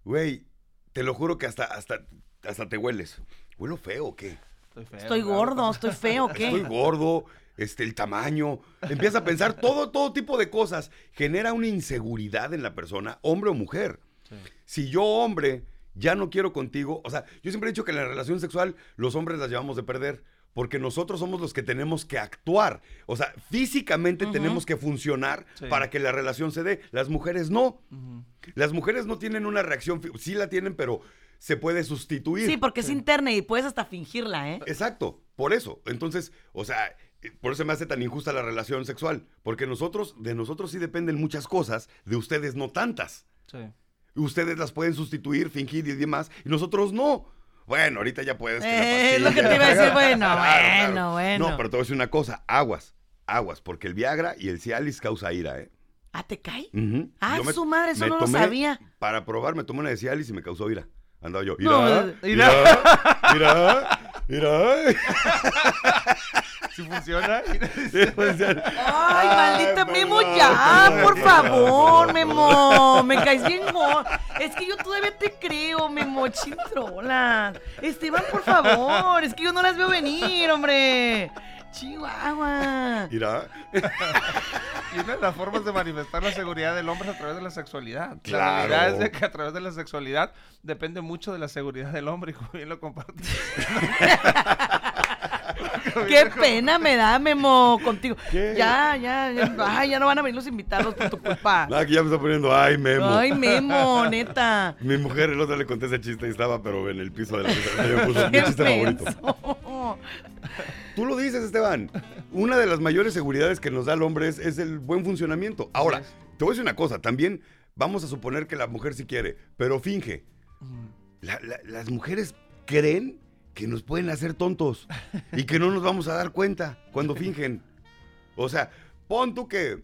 Güey, te lo juro que hasta, hasta, hasta te hueles. ¿Huelo feo o qué? Estoy, feo, Estoy claro. gordo, estoy feo, Estoy ¿qué? gordo, este, el tamaño. Empieza a pensar todo, todo tipo de cosas. Genera una inseguridad en la persona, hombre o mujer. Sí. Si yo, hombre, ya no quiero contigo, o sea, yo siempre he dicho que en la relación sexual los hombres las llevamos de perder. Porque nosotros somos los que tenemos que actuar. O sea, físicamente tenemos que funcionar Sí. para que la relación se dé. Las mujeres no. Las mujeres no tienen una reacción. Sí la tienen, pero se puede sustituir. Sí, porque es interna y puedes hasta fingirla, ¿eh? Exacto, por eso. Entonces, o sea, eh, por eso me hace tan injusta la relación sexual. Porque nosotros, de nosotros sí dependen muchas cosas, de ustedes no tantas. Sí. Ustedes las pueden sustituir, fingir y demás, y nosotros no. Bueno, ahorita ya puedes. Eh, es lo que te iba a decir, la fregada. bueno, [LAUGHS] bueno, bueno. No, pero te voy a decir una cosa, aguas, aguas, porque el Viagra y el Cialis causa ira, ¿eh? ¿Ah, te cae? Ujú. Ah, Yo me- su madre, eso no lo sabía. Para probar, me tomé una de Cialis y me causó ira. Andaba yo, No, ira, ira, ira, ira. Si [LAUGHS] funciona. [LAUGHS] Sí, ya. Ay, maldita perdón, Memo, ya, perdón, por favor, Memo. Me caes bien gordo. Es que yo todavía te creo, Memo, chintrolas. Esteban, por favor, es que yo no las veo venir, hombre. Chihuahua. Ira. Y una de las formas de manifestar la seguridad del hombre es a través de la sexualidad. Claro. La realidad es de que a través de la sexualidad depende mucho de la seguridad del hombre, y como bien lo compartí. [LAUGHS] Qué pena me da, Memo, contigo. ¿Qué? Ya, ya, ya. Ay, ya no van a venir los invitados por tu culpa. [LAUGHS] Que ya me está poniendo, ay, Memo. Ay, Memo, neta. Mi mujer el otro le conté ese chiste y estaba, pero en el piso de la mesa. Me puso [LAUGHS] mi chiste favorito. Tú lo dices, Esteban. Una de las mayores seguridades que nos da el hombre es, es el buen funcionamiento. Ahora, te voy a decir una cosa. También vamos a suponer que la mujer sí quiere, pero finge. La- la- las mujeres creen que nos pueden hacer tontos y que no nos vamos a dar cuenta cuando [LAUGHS] fingen. O sea, pon tú que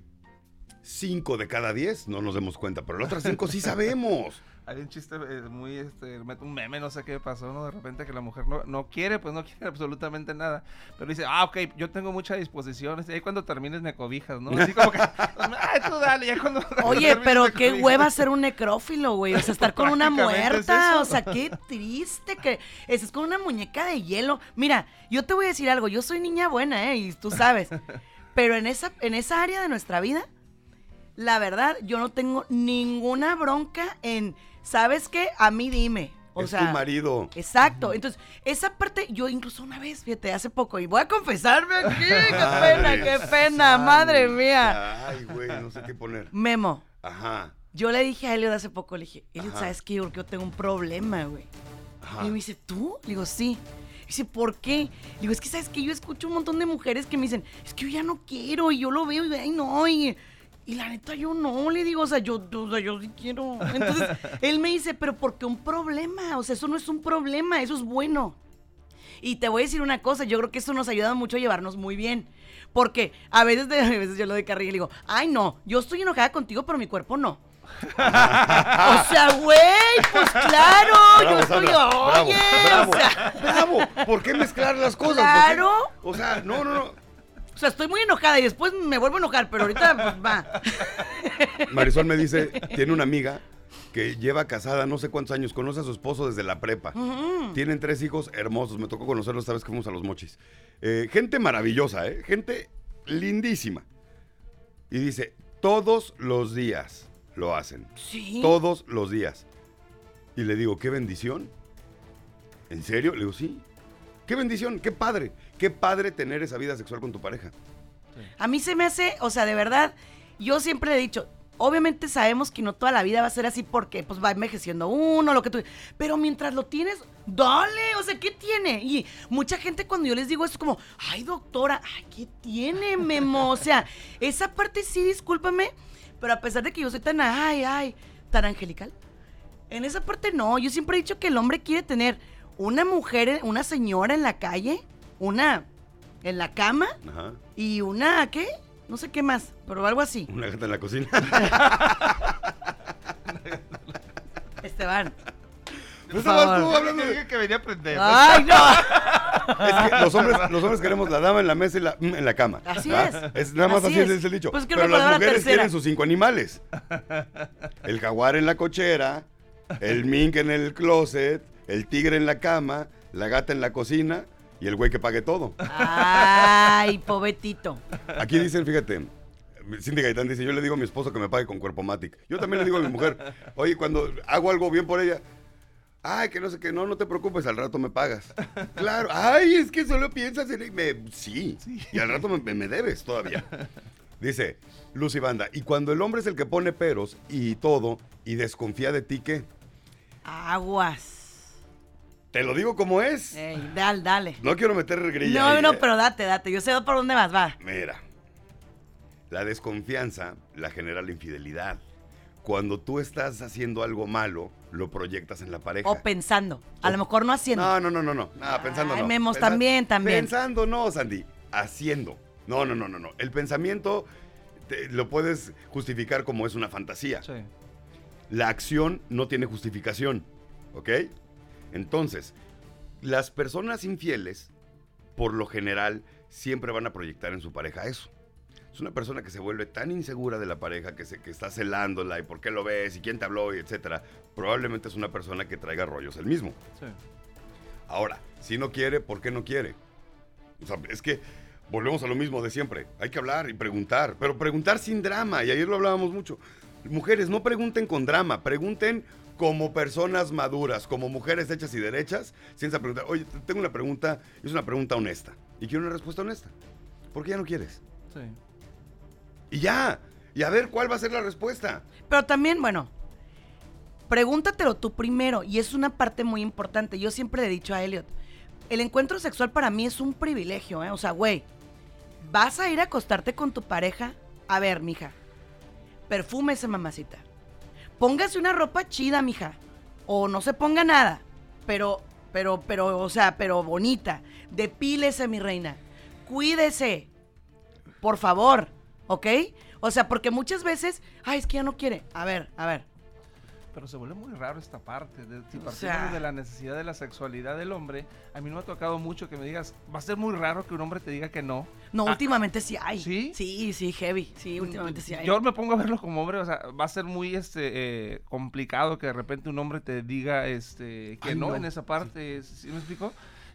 cinco de cada diez no nos demos cuenta, pero las otras cinco sí sabemos. Hay un chiste eh, muy, este, un meme, no sé qué pasó, ¿no? De repente que la mujer no, no quiere, pues no [LAUGHS] quiere absolutamente nada. Pero dice, ah, ok, yo tengo mucha disposición. Y ahí cuando termines me cobijas, ¿no? Así como que, [LAUGHS] ay, tú dale, ya cuando. Oye, pero qué cobijas". hueva ser un necrófilo, güey. O sea, estar con una es muerta. O sea, qué triste que estés con una muñeca de hielo. Mira, yo te voy a decir algo. Yo soy niña buena, ¿eh? Y tú sabes. [LAUGHS] Pero en esa, en esa área de nuestra vida, la verdad, yo no tengo ninguna bronca en, ¿sabes qué? A mí dime. O es sea, tu marido. Exacto. Entonces, esa parte, yo incluso una vez, fíjate, hace poco, y voy a confesarme aquí, qué [LAUGHS] pena, qué pena, madre mía. Ay, güey, no sé qué poner. Memo, Ajá. yo le dije a Elliot hace poco, le dije, Elliot, Ajá. ¿sabes qué? Yo creo que yo tengo un problema, güey. Ajá. Y me dice, ¿tú? Le digo, sí. Dice, ¿por qué? Le digo, es que sabes que yo escucho un montón de mujeres que me dicen, es que yo ya no quiero, y yo lo veo, y ay, no, y, y la neta yo no, le digo, o sea, yo, o sea, yo sí quiero. Entonces, [LAUGHS] él me dice, pero ¿por qué un problema? O sea, eso no es un problema, eso es bueno. Y te voy a decir una cosa, yo creo que eso nos ayuda mucho a llevarnos muy bien. Porque a veces, de- [LAUGHS] a veces yo lo de carril y le digo, ay no, yo estoy enojada contigo, pero mi cuerpo no. [LAUGHS] o sea, güey, pues claro, yo estoy, Sandra, oye, bravo, o sea, bravo. ¿Por qué mezclar las cosas? Claro. O sea, no, no, no. Sea, estoy muy enojada y después me vuelvo a enojar, pero ahorita pues, va. [LAUGHS] Marisol me dice, tiene una amiga que lleva casada no sé cuántos años, conoce a su esposo desde la prepa. Tienen tres hijos hermosos, me tocó conocerlos esta vez que fuimos a los mochis. Eh, gente maravillosa, ¿eh? Gente lindísima. Y dice, todos los días lo hacen. Sí. Todos los días. Y le digo, qué bendición. ¿En serio? Le digo, sí. Qué bendición, qué padre. Qué padre tener esa vida sexual con tu pareja. A mí se me hace, o sea, de verdad, yo siempre he dicho, obviamente sabemos que no toda la vida va a ser así porque pues va envejeciendo uno, lo que tú... Pero mientras lo tienes, dale, o sea, ¿qué tiene? Y mucha gente cuando yo les digo eso es como, ay doctora, ¿qué tiene, Memo? O sea, esa parte sí, discúlpame, pero a pesar de que yo soy tan, ay, ay, tan angelical, en esa parte no, yo siempre he dicho que el hombre quiere tener una mujer, una señora en la calle, una en la cama Ajá. y una, ¿qué? No sé qué más, pero algo así. Una gata en la cocina. Esteban. ¿No estabas favor. tú hablando de- Dije que venía a aprender. ¡Ay, no! Es que los hombres, los hombres queremos la dama en la mesa y la mm, en la cama. Así ¿va? es. nada más Así así, es. es. el dicho. Pues Pero las la mujeres tercera. quieren sus cinco animales. El jaguar en la cochera, el mink en el closet, el tigre en la cama, la gata en la cocina y el güey que pague todo. Ay, pobetito. Aquí dicen, fíjate, Cindy Gaitán dice, yo le digo a mi esposo que me pague con cuerpo matic. Yo también le digo a mi mujer, oye, cuando hago algo bien por ella, ay, que no sé qué, no, no te preocupes, al rato me pagas. Claro, ay, es que solo piensas en... Me, sí, y al rato me, me debes todavía. Dice Lucy Banda, y cuando el hombre es el que pone peros y todo, y desconfía de ti, ¿qué? Aguas. Te lo digo como es. Ey, dale, dale. No quiero meter grilla No, ahí, no, ¿eh? pero date, date. Yo sé por dónde vas, va. Mira, la desconfianza la genera la infidelidad. Cuando tú estás haciendo algo malo, lo proyectas en la pareja. O pensando. A lo mejor no haciendo. No, no, no, no, no. No, pensando Ay, no. Memos, Pensa- también, también. Pensando no, Sandy. Haciendo. No, no, no, no, no. El pensamiento te- lo puedes justificar como es una fantasía. Sí. La acción no tiene justificación, ¿ok? Entonces, las personas infieles, por lo general, siempre van a proyectar en su pareja eso. Es una persona que se vuelve tan insegura de la pareja, que, se, que está celándola y por qué lo ves y quién te habló y etcétera. Probablemente es una persona que traiga rollos el mismo. Sí. Ahora, si no quiere, ¿por qué no quiere? O sea, es que volvemos a lo mismo de siempre. Hay que hablar y preguntar, pero preguntar sin drama. Y ayer lo hablábamos mucho. Mujeres, no pregunten con drama, pregunten como personas maduras, como mujeres hechas y derechas, sin esa pregunta. Oye, tengo una pregunta, es una pregunta honesta. Y quiero una respuesta honesta. ¿Por qué ya no quieres? Sí. Y ya. Y a ver cuál va a ser la respuesta. Pero también, bueno, pregúntatelo tú primero. Y es una parte muy importante. Yo siempre le he dicho a Elliot, el encuentro sexual para mí es un privilegio, ¿eh? O sea, güey, vas a ir a acostarte con tu pareja. A ver, mija, perfúmese, mamacita. Póngase una ropa chida, mija. O no se ponga nada. Pero, pero, pero, o sea, pero bonita. Depílese, mi reina. Cuídese. Por favor. ¿Ok? O sea, porque muchas veces, ay, es que ya no quiere. A ver, a ver. Pero se vuelve muy raro esta parte. De, si partimos sea- de la necesidad de la sexualidad del hombre, a mí no me ha tocado mucho que me digas, va a ser muy raro que un hombre te diga que no. No, Ah, últimamente sí hay. ¿sí? Sí, sí, heavy. Sí, últimamente sí hay. Yo me pongo a verlo como hombre, o sea, va a ser muy este eh, complicado que de repente un hombre te diga este que Ay, no, no. en esa parte, ¿sí me explico?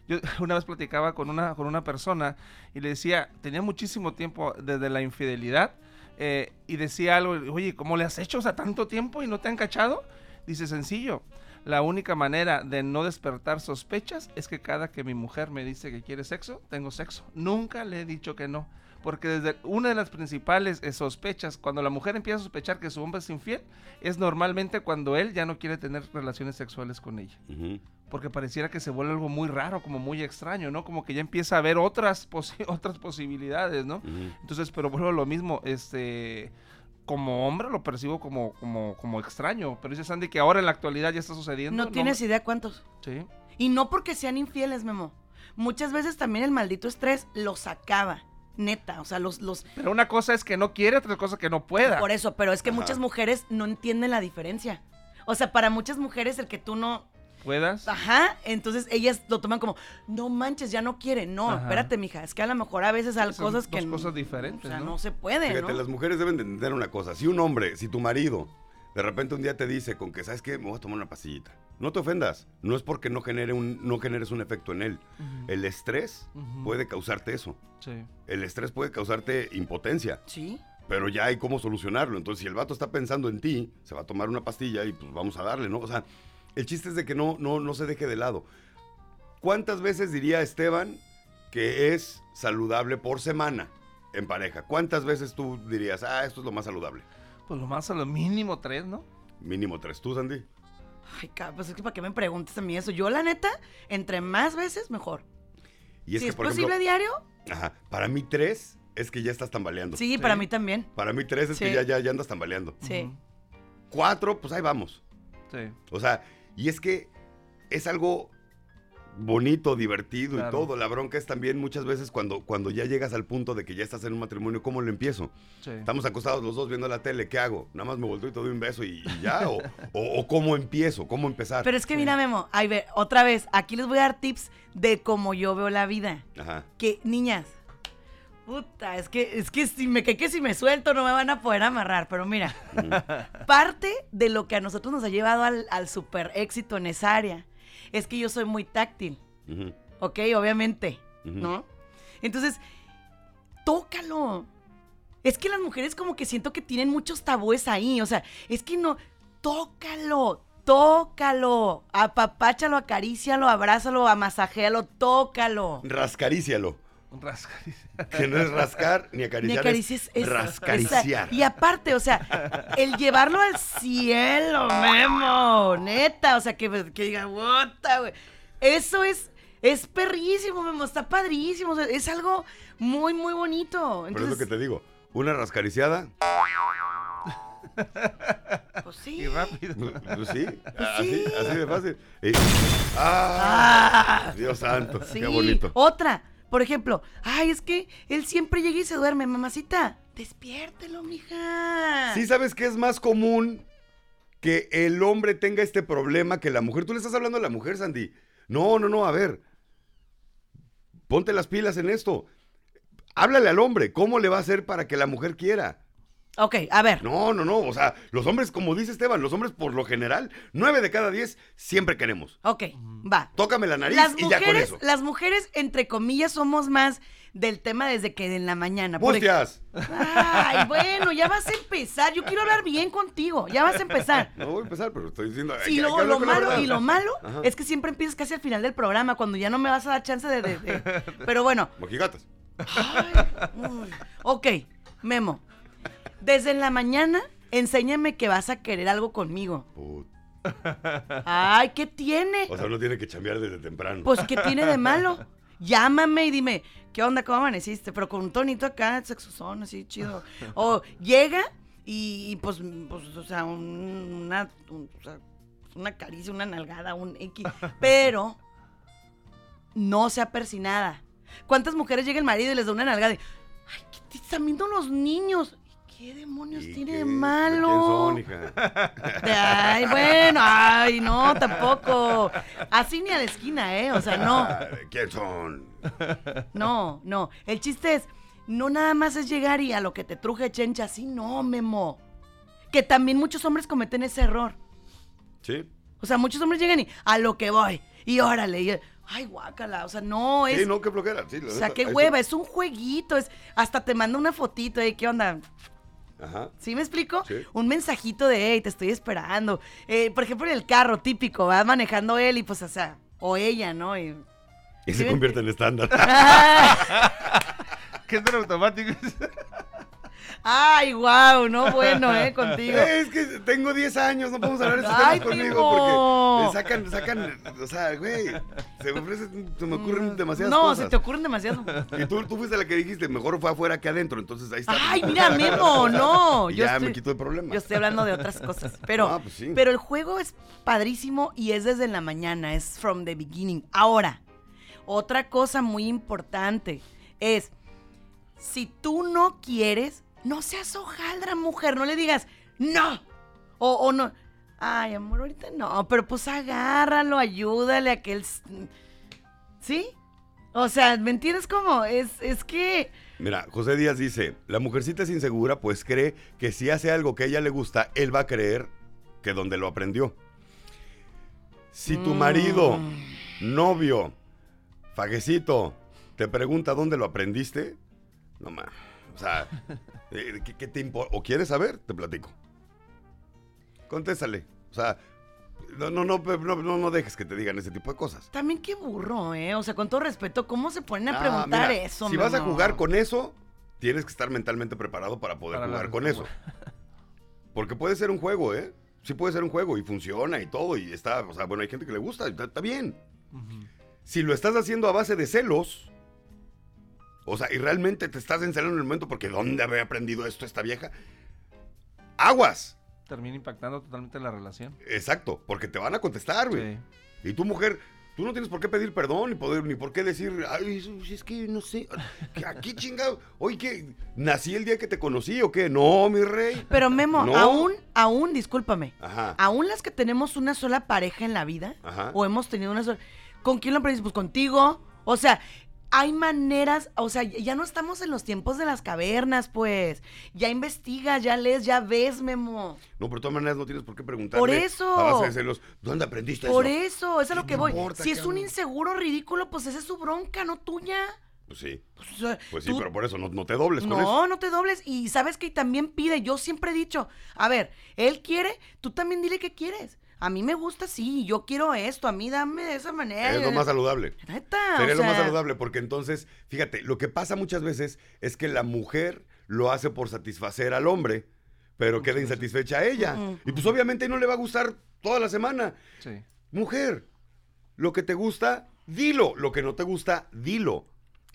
Yo [LAUGHS] una vez platicaba con una con una persona y le decía, tenía muchísimo tiempo desde la infidelidad eh, y decía algo, oye, ¿cómo le has hecho? O sea, tanto tiempo y no te han cachado. Dice, sencillo, la única manera de no despertar sospechas es que cada que mi mujer me dice que quiere sexo, tengo sexo. Nunca le he dicho que no. Porque desde una de las principales eh, sospechas, cuando la mujer empieza a sospechar que su hombre es infiel, es normalmente cuando él ya no quiere tener relaciones sexuales con ella. Ujú. Porque pareciera que se vuelve algo muy raro, como muy extraño, ¿no? Como que ya empieza a haber otras, posi- [LAUGHS] otras posibilidades, ¿no? Entonces, pero vuelvo a lo mismo, este, como hombre lo percibo como, como, como extraño. Pero dice Sandy que ahora en la actualidad ya está sucediendo. no tienes idea cuántos. Sí. Y no porque sean infieles, Memo. Muchas veces también el maldito estrés lo sacaba, neta, o sea, los, los, Pero una cosa es que no quiere, otra cosa que no pueda. por eso, pero es que Ajá. muchas mujeres no entienden la diferencia. O sea, para muchas mujeres el que tú no, ¿Puedas? ajá, entonces ellas lo toman como, no manches, ya no quiere, no, Ajá. espérate, mija, es que a lo mejor a veces hay Son cosas que dos cosas diferentes, o sea, ¿no? no, se puede, Fíjate, ¿no? las mujeres deben de entender una cosa. Si un hombre, si tu marido, de repente un día te dice con que, ¿sabes qué? Me voy a tomar una pastillita. No te ofendas. No es porque no, genere un, no generes un efecto en él. El estrés puede causarte eso. Sí. El estrés puede causarte impotencia. Sí, Pero ya hay cómo solucionarlo. Entonces, si el vato está pensando en ti, se va a tomar una pastilla y pues vamos a darle, ¿no? O sea, el chiste es de que no, no, no se deje de lado. ¿Cuántas veces diría Esteban que es saludable por semana en pareja? ¿Cuántas veces tú dirías, ah, esto es lo más saludable? Pues lo más a lo mínimo tres, ¿no? Mínimo tres. ¿Tú, Sandy? ay, pues es que para qué me preguntes a mí eso. Yo, la neta, entre más veces, mejor. Y es si que, es por posible ejemplo, diario, ajá, para mí tres es que ya estás tambaleando. sí, Sí. para mí también. Para mí tres es que ya, ya, ya andas tambaleando. Sí. Cuatro, pues ahí vamos. Sí. O sea, y es que es algo bonito, divertido y todo. La bronca es también muchas veces cuando, cuando ya llegas al punto de que ya estás en un matrimonio, ¿cómo lo empiezo? Sí. Estamos acostados los dos viendo la tele, ¿qué hago? Nada más me volteo y te doy un beso y, y ya. o, o- o cómo empiezo, cómo empezar. Pero es que mira, Memo, ahí ve, otra vez, aquí les voy a dar tips de cómo yo veo la vida. Ajá. Que, niñas, puta, es que, es que si me, que, que si me suelto no me van a poder amarrar, pero mira, parte de lo que a nosotros nos ha llevado al, al super éxito en esa área es que yo soy muy táctil. Ujú. ¿ok? Obviamente. ¿no? Entonces, tócalo. Es que las mujeres como que siento que tienen muchos tabúes ahí, o sea, es que no, tócalo, tócalo, apapáchalo, acarícialo, abrázalo, amasajéalo, tócalo. Rascarícialo. Un rascariz. Que no es rascar ni Ni acariciar. acaricies, es es, rascariciar. esa- Y aparte, o sea, el llevarlo al cielo, Memo, neta, o sea, que, que diga, "Wota, güey". Eso es, es perrísimo, Memo, está padrísimo, o sea, es algo muy, muy bonito. Por eso Entonces, que te digo, una rascariciada, [LAUGHS] pues sí. Y rápido. pues sí, así, sí. así de fácil. Y- ¡Ah! Ah, Dios santo, sí. qué bonito. Otra, por ejemplo, ay, es que él siempre llega y se duerme, mamacita. Despiértelo, mija. Sí, sabes que es más común que el hombre tenga este problema que la mujer. Tú le estás hablando a la mujer, Sandy. No, no, no, a ver. Ponte las pilas en esto. Háblale al hombre, ¿cómo le va a hacer para que la mujer quiera? Ok, a ver. No, no, no, o sea, los hombres, como dice Esteban, los hombres por lo general, nueve de cada diez siempre queremos. Ok, va. Tócame la nariz Las y ya con mujeres, eso. las mujeres, entre comillas, somos más del tema desde que en la mañana. ¡Mustias! Ay, bueno, ya vas a empezar. Yo quiero hablar bien contigo. Ya vas a empezar. No voy a empezar, pero estoy diciendo... que- hablar lo malo, y lo malo Ajá. es que siempre empiezas casi al final del programa, cuando ya no me vas a dar chance de. de- de- Pero bueno. Mojigatas. Ay, uy. Ok, Memo. Desde la mañana, enséñame que vas a querer algo conmigo. Put- Ay, ¿qué tiene? O sea, uno tiene que chambear desde temprano. Pues, ¿qué tiene de malo? [LAUGHS] Llámame y dime, ¿qué onda? ¿Cómo amaneciste? Pero con un tonito acá, sexosón, así chido. O llega y, y, pues, pues, o sea, un- una, un- o sea, una caricia, una nalgada, un X. [LAUGHS] Pero no sea persinada. ¿Cuántas mujeres llega el marido y les da una nalgada y, ay, ¿qué te están viendo los niños? ¿Qué demonios ¿Y tiene qué? de ¿De malo? quién son, hija? De, ay, bueno, ay, no, tampoco. Así ni a la esquina, ¿eh? O sea, no, ¿de ¿Quién son? no, no. El chiste es, no nada más es llegar y a lo que te truje chencha, así no, Memo. Que también muchos hombres cometen ese error. ¿Sí? O sea, muchos hombres llegan y a lo que voy, y órale, y, ay, guácala, o sea, no, es... Sí, no, qué flojera. Sí, o sea, neta, qué hueva, está. es un jueguito, es... Hasta te manda una fotito, ¿eh? ¿Qué onda? Ajá. ¿Sí me explico? Sí. Un mensajito de, hey, te estoy esperando. Eh, por ejemplo, en el carro, típico, va manejando él y pues, o sea, o ella, ¿no? Y... Se convierte en estándar. [LAUGHS] ¿Qué es en automático? [LAUGHS] Ay, wow, no bueno, ¿eh? [LAUGHS] Contigo. Es que tengo 10 años, no podemos hablar de estos Ay, temas conmigo Timo. porque me sacan, sacan, o sea, güey, se me ofrece, se me ocurren demasiadas no, cosas. se te ocurren demasiado. Y tú, tú fuiste la que dijiste, mejor fue afuera que adentro, entonces ahí está. Ay, mira, Memo, no. Y [LAUGHS] Yo ya estoy, me quitó el problema. yo estoy hablando de otras cosas. Pero, Ah, pues sí. pero el juego es padrísimo y es desde la mañana, es from the beginning. Ahora, otra cosa muy importante es, si tú no quieres, no seas hojaldra, mujer, no le digas, no, o, o no, ay, amor, ahorita no, pero pues agárralo, ayúdale a que él... ¿Sí? O sea, ¿me entiendes cómo? Es, es que... Mira, José Díaz dice, la mujercita es insegura pues cree que si hace algo que a ella le gusta, él va a creer que donde lo aprendió. Si tu marido, novio, faguecito, te pregunta dónde lo aprendiste, no más. O sea, eh, ¿qué, qué te importa? ¿O quieres saber? Te platico. Contéstale. O sea, no, no, no, no, no, no dejes que te digan ese tipo de cosas. También qué burro, ¿eh? O sea, con todo respeto, ¿cómo se ponen a Ah, preguntar mira, eso? Si vas a jugar con eso, tienes que estar mentalmente preparado para poder Para la jugar con eso. [LAUGHS] Porque puede ser un juego, ¿eh? Sí puede ser un juego y funciona y todo y está, o sea, bueno, hay gente que le gusta, está, está bien. Si lo estás haciendo a base de celos, o sea, y realmente te estás encelando en el momento porque ¿dónde había aprendido esto esta vieja? Aguas. Termina impactando totalmente la relación. Exacto, porque te van a contestar, güey. Sí. Y tu mujer, tú no tienes por qué pedir perdón, ni poder, ni por qué decir, ay, es que no sé, ¿qué- aquí chingado, oye, que nací el día que te conocí o qué, no, mi rey. Pero Memo, No. aún, aún, discúlpame, Ajá. aún las que tenemos una sola pareja en la vida, Ajá. o hemos tenido una sola, ¿con quién lo aprendiste? Pues contigo. O sea, hay maneras, o sea, ya no estamos en los tiempos de las cavernas, pues. Ya investigas, ya lees, ya ves, Memo. No, pero de todas maneras no tienes por qué preguntarle. Por eso. A base de celos, ¿dónde aprendiste Por eso? eso, es a lo ¿Qué que voy. importa, si es un inseguro ridículo, pues esa es su bronca, no tuya. Pues sí, Pues, o sea, pues sí, tú- pero por eso no, no te dobles con No, eso. no te dobles. Y sabes que también pide, yo siempre he dicho, a ver, él quiere, tú también dile qué quieres. A mí me gusta así, yo quiero esto, a mí dame de esa manera. Es lo más saludable. Neta, Sería o lo más saludable porque entonces, fíjate, lo que pasa muchas veces es que la mujer lo hace por satisfacer al hombre, pero queda insatisfecha a ella. Ujú. Y pues obviamente no le va a gustar toda la semana. Sí. Mujer, lo que te gusta, dilo. Lo que no te gusta, dilo.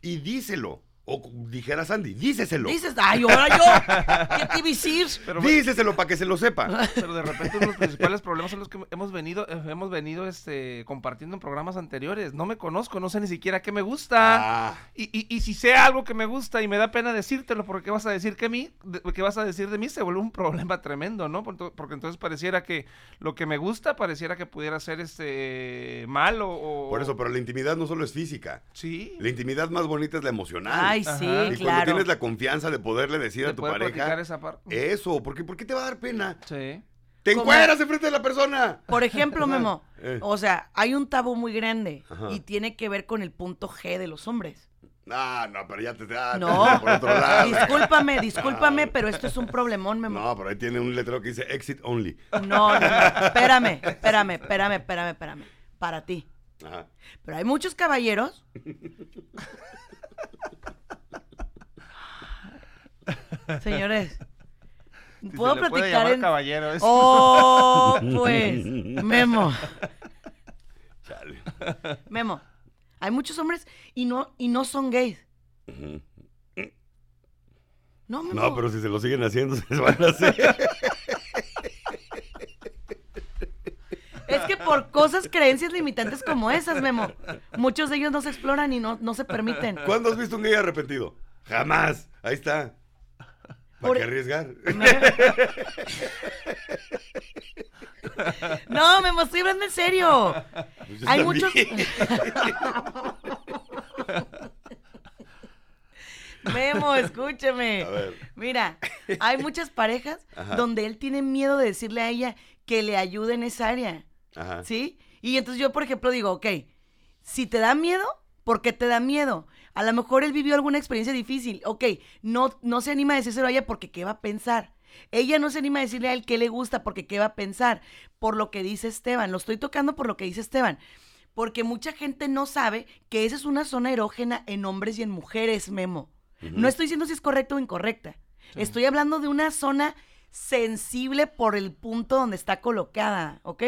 Y díselo. O dijera Sandy, díceselo. Dices, ay, ahora yo, ¿qué te iba a decir? Pero, Díseselo para que se lo sepa. pero de repente uno de los principales problemas son los que hemos venido, eh, hemos venido este, compartiendo en programas anteriores. No me conozco, no sé ni siquiera qué me gusta. Ah, Y, y, y si sé algo que me gusta y me da pena decírtelo, porque ¿qué vas a decir que mí? de- ¿Qué vas a decir de mí? Se vuelve un problema tremendo, ¿no? Porque entonces pareciera que lo que me gusta pareciera que pudiera ser este malo o... por eso, pero la intimidad no solo es física. Sí. La intimidad más bonita es la emocional. Ay, Ajá. sí, Y y cuando claro. tienes la confianza de poderle decir de a tu pareja esa parte. eso, porque ¿por qué te va a dar pena? Sí. Te encueras enfrente de la persona. Por ejemplo, Memo, Eh. o sea, hay un tabú muy grande Ajá. y tiene que ver con el punto G de los hombres. No, no, pero ya te, ah, No. por otro lado. Discúlpame, [LAUGHS] discúlpame, pero esto es un problemón, Memo. No, pero ahí tiene un letrero que dice exit only. No, no, no. Espérame, espérame, espérame, espérame, espérame. Para ti. Ajá. Pero hay muchos caballeros. [LAUGHS] Señores, Si puedo se le puede platicar llamar en. caballero. Oh, pues. [LAUGHS] Memo, Chale. Memo. Hay muchos hombres y no, y no son gays. No, Memo. No, pero si se lo siguen haciendo, [LAUGHS] se van a hacer. Es que por cosas, creencias limitantes como esas, Memo, muchos de ellos no se exploran y no, no se permiten. ¿Cuándo has visto un gay arrepentido? Jamás. Ahí está. ¿Para Por- qué arriesgar? [LAUGHS] No, Memo, estoy hablando en serio. Pues Hay también. muchos. [LAUGHS] Memo, escúchame. A ver. Mira, hay muchas parejas Ajá. donde él tiene miedo de decirle a ella que le ayude en esa área. Ajá. ¿Sí? Y entonces yo, por ejemplo, digo, ok, si te da miedo, ¿por qué te da miedo? A lo mejor él vivió alguna experiencia difícil. Ok, no, no se anima a decírselo a ella porque ¿qué va a pensar? Ella no se anima a decirle a él qué le gusta porque ¿qué va a pensar? Por lo que dice Esteban. Lo estoy tocando por lo que dice Esteban. Porque mucha gente no sabe que esa es una zona erógena en hombres y en mujeres, Memo. No estoy diciendo si es correcta o incorrecta. Estoy hablando de una zona sensible por el punto donde está colocada, ¿ok?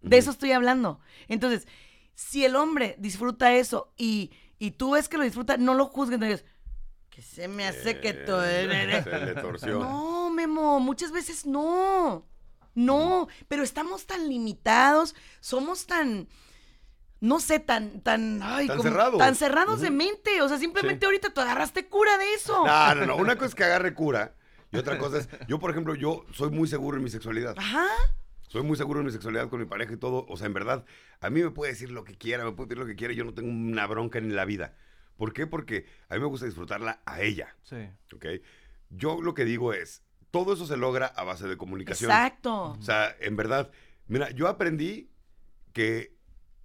De eso estoy hablando. Entonces, si el hombre disfruta eso y, y tú ves que lo disfruta, no lo juzgues, no digas, que se me hace que. Eh, [LAUGHS] Se le torció. No, Memo, muchas veces no. No, pero estamos tan limitados, somos tan no sé, tan, tan, ay, Tan como- cerrados. tan cerrados de mente. O sea, simplemente Sí. ahorita tú agarraste cura de eso. No, no, no. Una cosa es que agarre cura y otra cosa es, yo por ejemplo, yo soy muy seguro en mi sexualidad. Ajá. Soy muy seguro en mi sexualidad con mi pareja y todo. O sea, en verdad, a mí me puede decir lo que quiera, me puede decir lo que quiera yo no tengo una bronca en la vida. ¿Por qué? Porque a mí me gusta disfrutarla a ella, Sí. ¿ok? Yo lo que digo es, todo eso se logra a base de comunicación. Exacto. O sea, en verdad, mira, yo aprendí que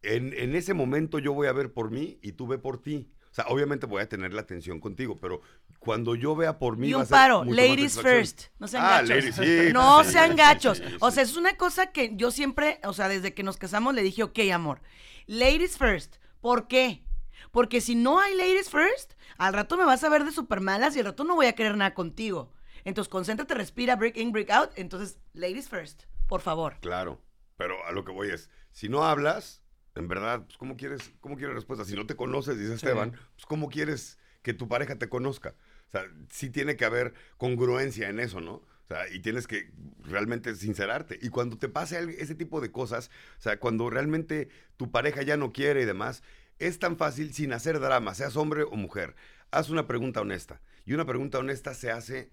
en, en ese momento yo voy a ver por mí y tú ve por ti. O sea, obviamente voy a tener la atención contigo, pero cuando yo vea por mí Y va un a ser paro, mucho ladies first. No sean Ah, gachos. ladies, sí, no sí, sean sí, gachos. [LAUGHS] o sea, es una cosa que yo siempre, o sea, desde que nos casamos le dije, ok, amor, ladies first. ¿Por qué? Porque si no hay ladies first, al rato me vas a ver de super malas y al rato no voy a querer nada contigo. Entonces, concéntrate, respira, break in, break out. Entonces, ladies first, por favor. Claro, pero a lo que voy es, si no hablas, en verdad, pues ¿cómo quieres, cómo quieres respuesta? Si no te conoces, dice Esteban, pues ¿cómo quieres que tu pareja te conozca? O sea, sí tiene que haber congruencia en eso, ¿no? O sea, y tienes que realmente sincerarte. Y cuando te pase ese tipo de cosas, o sea, cuando realmente tu pareja ya no quiere y demás, es tan fácil sin hacer drama, seas hombre o mujer. Haz una pregunta honesta. Y una pregunta honesta se hace,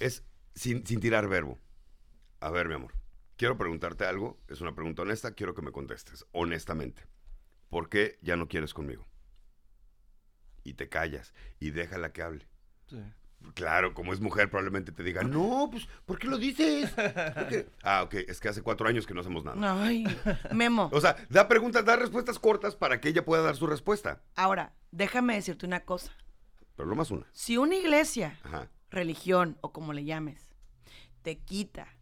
es sin, sin tirar verbo. A ver, mi amor, quiero preguntarte algo. Es una pregunta honesta, quiero que me contestes honestamente. ¿Por qué ya no quieres conmigo? Y te callas y déjala que hable. Sí. Claro, como es mujer, probablemente te diga, no, pues, ¿por qué lo dices? ¿Por qué?". [LAUGHS] Ah, ok, es que hace cuatro años que no hacemos nada. Ay, Memo. O sea, da preguntas, da respuestas cortas para que ella pueda dar su respuesta. Ahora, déjame decirte una cosa. Pero lo más una. Si una iglesia Ajá. religión o como le llames, te quita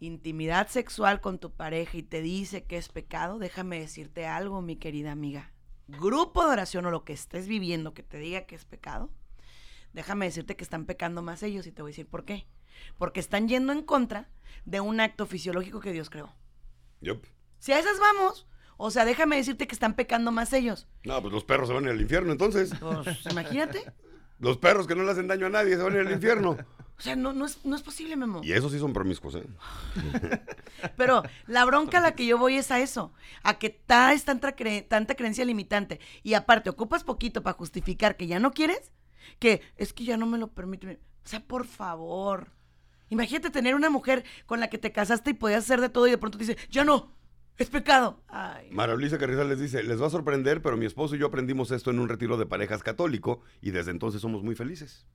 intimidad sexual con tu pareja y te dice que es pecado, déjame decirte algo, mi querida amiga. Grupo de oración o lo que estés viviendo que te diga que es pecado, déjame decirte que están pecando más ellos y te voy a decir por qué. Porque están yendo en contra de un acto fisiológico que Dios creó. Yup. Si a esas vamos, o sea, déjame decirte que están pecando más ellos. No, pues los perros se van al infierno entonces. Pues imagínate. [LAUGHS] Los perros que no le hacen daño a nadie se van al infierno. [LAUGHS] O sea, no, no, es, no es posible, Memo. Y esos sí son promiscuos, ¿eh? [LAUGHS] Pero la bronca a la que yo voy es a eso, a que traes tanta, cre- tanta creencia limitante y aparte ocupas poquito para justificar que ya no quieres, que es que ya no me lo permite. O sea, por favor. Imagínate tener una mujer con la que te casaste y podías hacer de todo y de pronto te dice, ya no, es pecado. Ay, Mara Luisa Carrizal les dice, les va a sorprender, pero mi esposo y yo aprendimos esto en un retiro de parejas católico y desde entonces somos muy felices.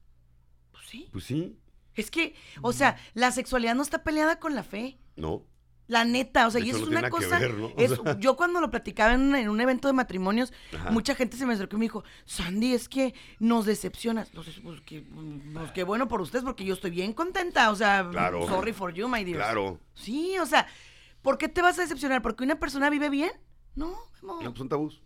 pues sí. Pues sí, Es que, o sea, la sexualidad no está peleada con la fe. ¿no? La neta, o sea, y es no una cosa. ver, ¿no? Es- sea. yo cuando lo platicaba en, un- en un evento de matrimonios, Ajá. mucha gente se me acercó y me dijo, Sandy, es que nos decepcionas. Entonces, pues, que, pues, qué bueno por ustedes, porque yo estoy bien contenta. O sea, Claro. sorry for you, my dear. Claro. Sí, o sea, ¿por qué te vas a decepcionar? ¿Porque una persona vive bien? No, Memo. No, pues son tabús.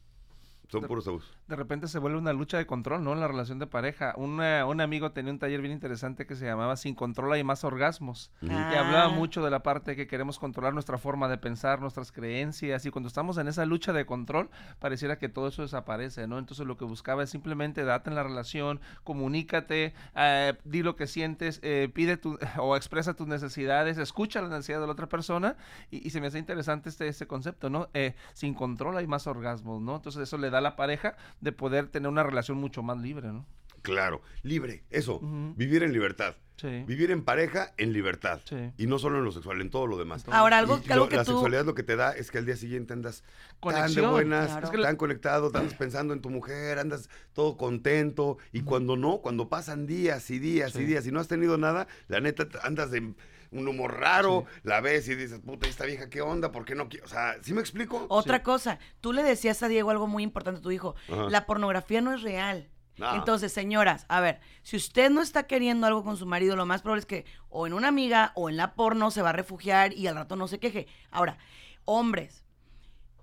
Son puros tabús. De repente se vuelve una lucha de control, ¿no? En la relación de pareja. Una- un amigo tenía un taller bien interesante que se llamaba Sin control hay más orgasmos. Y Ah. hablaba mucho de la parte que queremos controlar nuestra forma de pensar, nuestras creencias. Y cuando estamos en esa lucha de control, pareciera que todo eso desaparece, ¿no? Entonces lo que buscaba es simplemente date en la relación, comunícate, eh, di lo que sientes, eh, pide tu, [LAUGHS] o expresa tus necesidades, escucha la necesidad de la otra persona. Y, y se me hace interesante este, este concepto, ¿no? Eh, sin control hay más orgasmos, ¿no? Entonces eso le da a la pareja de poder tener una relación mucho más libre, ¿no? Claro. Libre. Eso. Vivir en libertad. Sí. Vivir en pareja en libertad. Sí. Y no solo en lo sexual, en todo lo demás. Ahora, algo, Y algo lo- que la tú... sexualidad lo que te da es que al día siguiente andas tan de buenas, claro. es que tan conectado, andas pensando en tu mujer, andas todo contento. Y cuando no, cuando pasan días y días y días y no has tenido nada, la neta andas de un humor raro, la ves y dices, puta, ¿y esta vieja qué onda? ¿Por qué no quiero? O sea, ¿sí me explico? Otra cosa, tú le decías a Diego algo muy importante a tu hijo, Ajá. la pornografía no es real. No. Entonces, señoras, a ver, si usted no está queriendo algo con su marido, lo más probable es que o en una amiga o en la porno se va a refugiar y al rato no se queje. Ahora, hombres,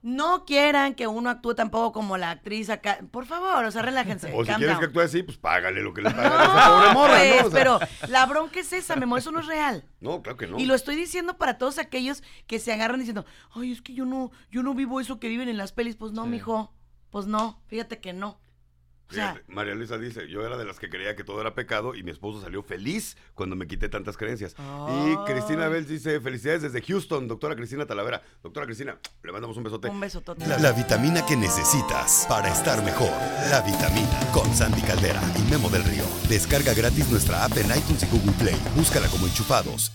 no quieran que uno actúe tampoco como la actriz acá. Por favor, o sea, relájense. [LAUGHS] O si calm quieres down. que actúe así, pues págale lo que le pagan a esa pobre No, morra, pues, ¿no? O sea, pero la bronca es esa, mi amor, eso no es real. No, claro que no. Y lo estoy diciendo para todos aquellos que se agarran diciendo, ay, es que yo no, yo no vivo eso que viven en las pelis. Pues no, Sí. mijo, pues no, fíjate que no. O sea, Fíjate, María Luisa dice, yo era de las que creía que todo era pecado y mi esposo salió feliz cuando me quité tantas creencias. Y Cristina Bell dice, felicidades desde Houston, doctora Cristina Talavera. Doctora Cristina, le mandamos un besote. un beso total. La, la vitamina que necesitas para estar mejor. La vitamina con Sandy Caldera y Memo del Río. Descarga gratis nuestra app en iTunes y Google Play. Búscala como enchufados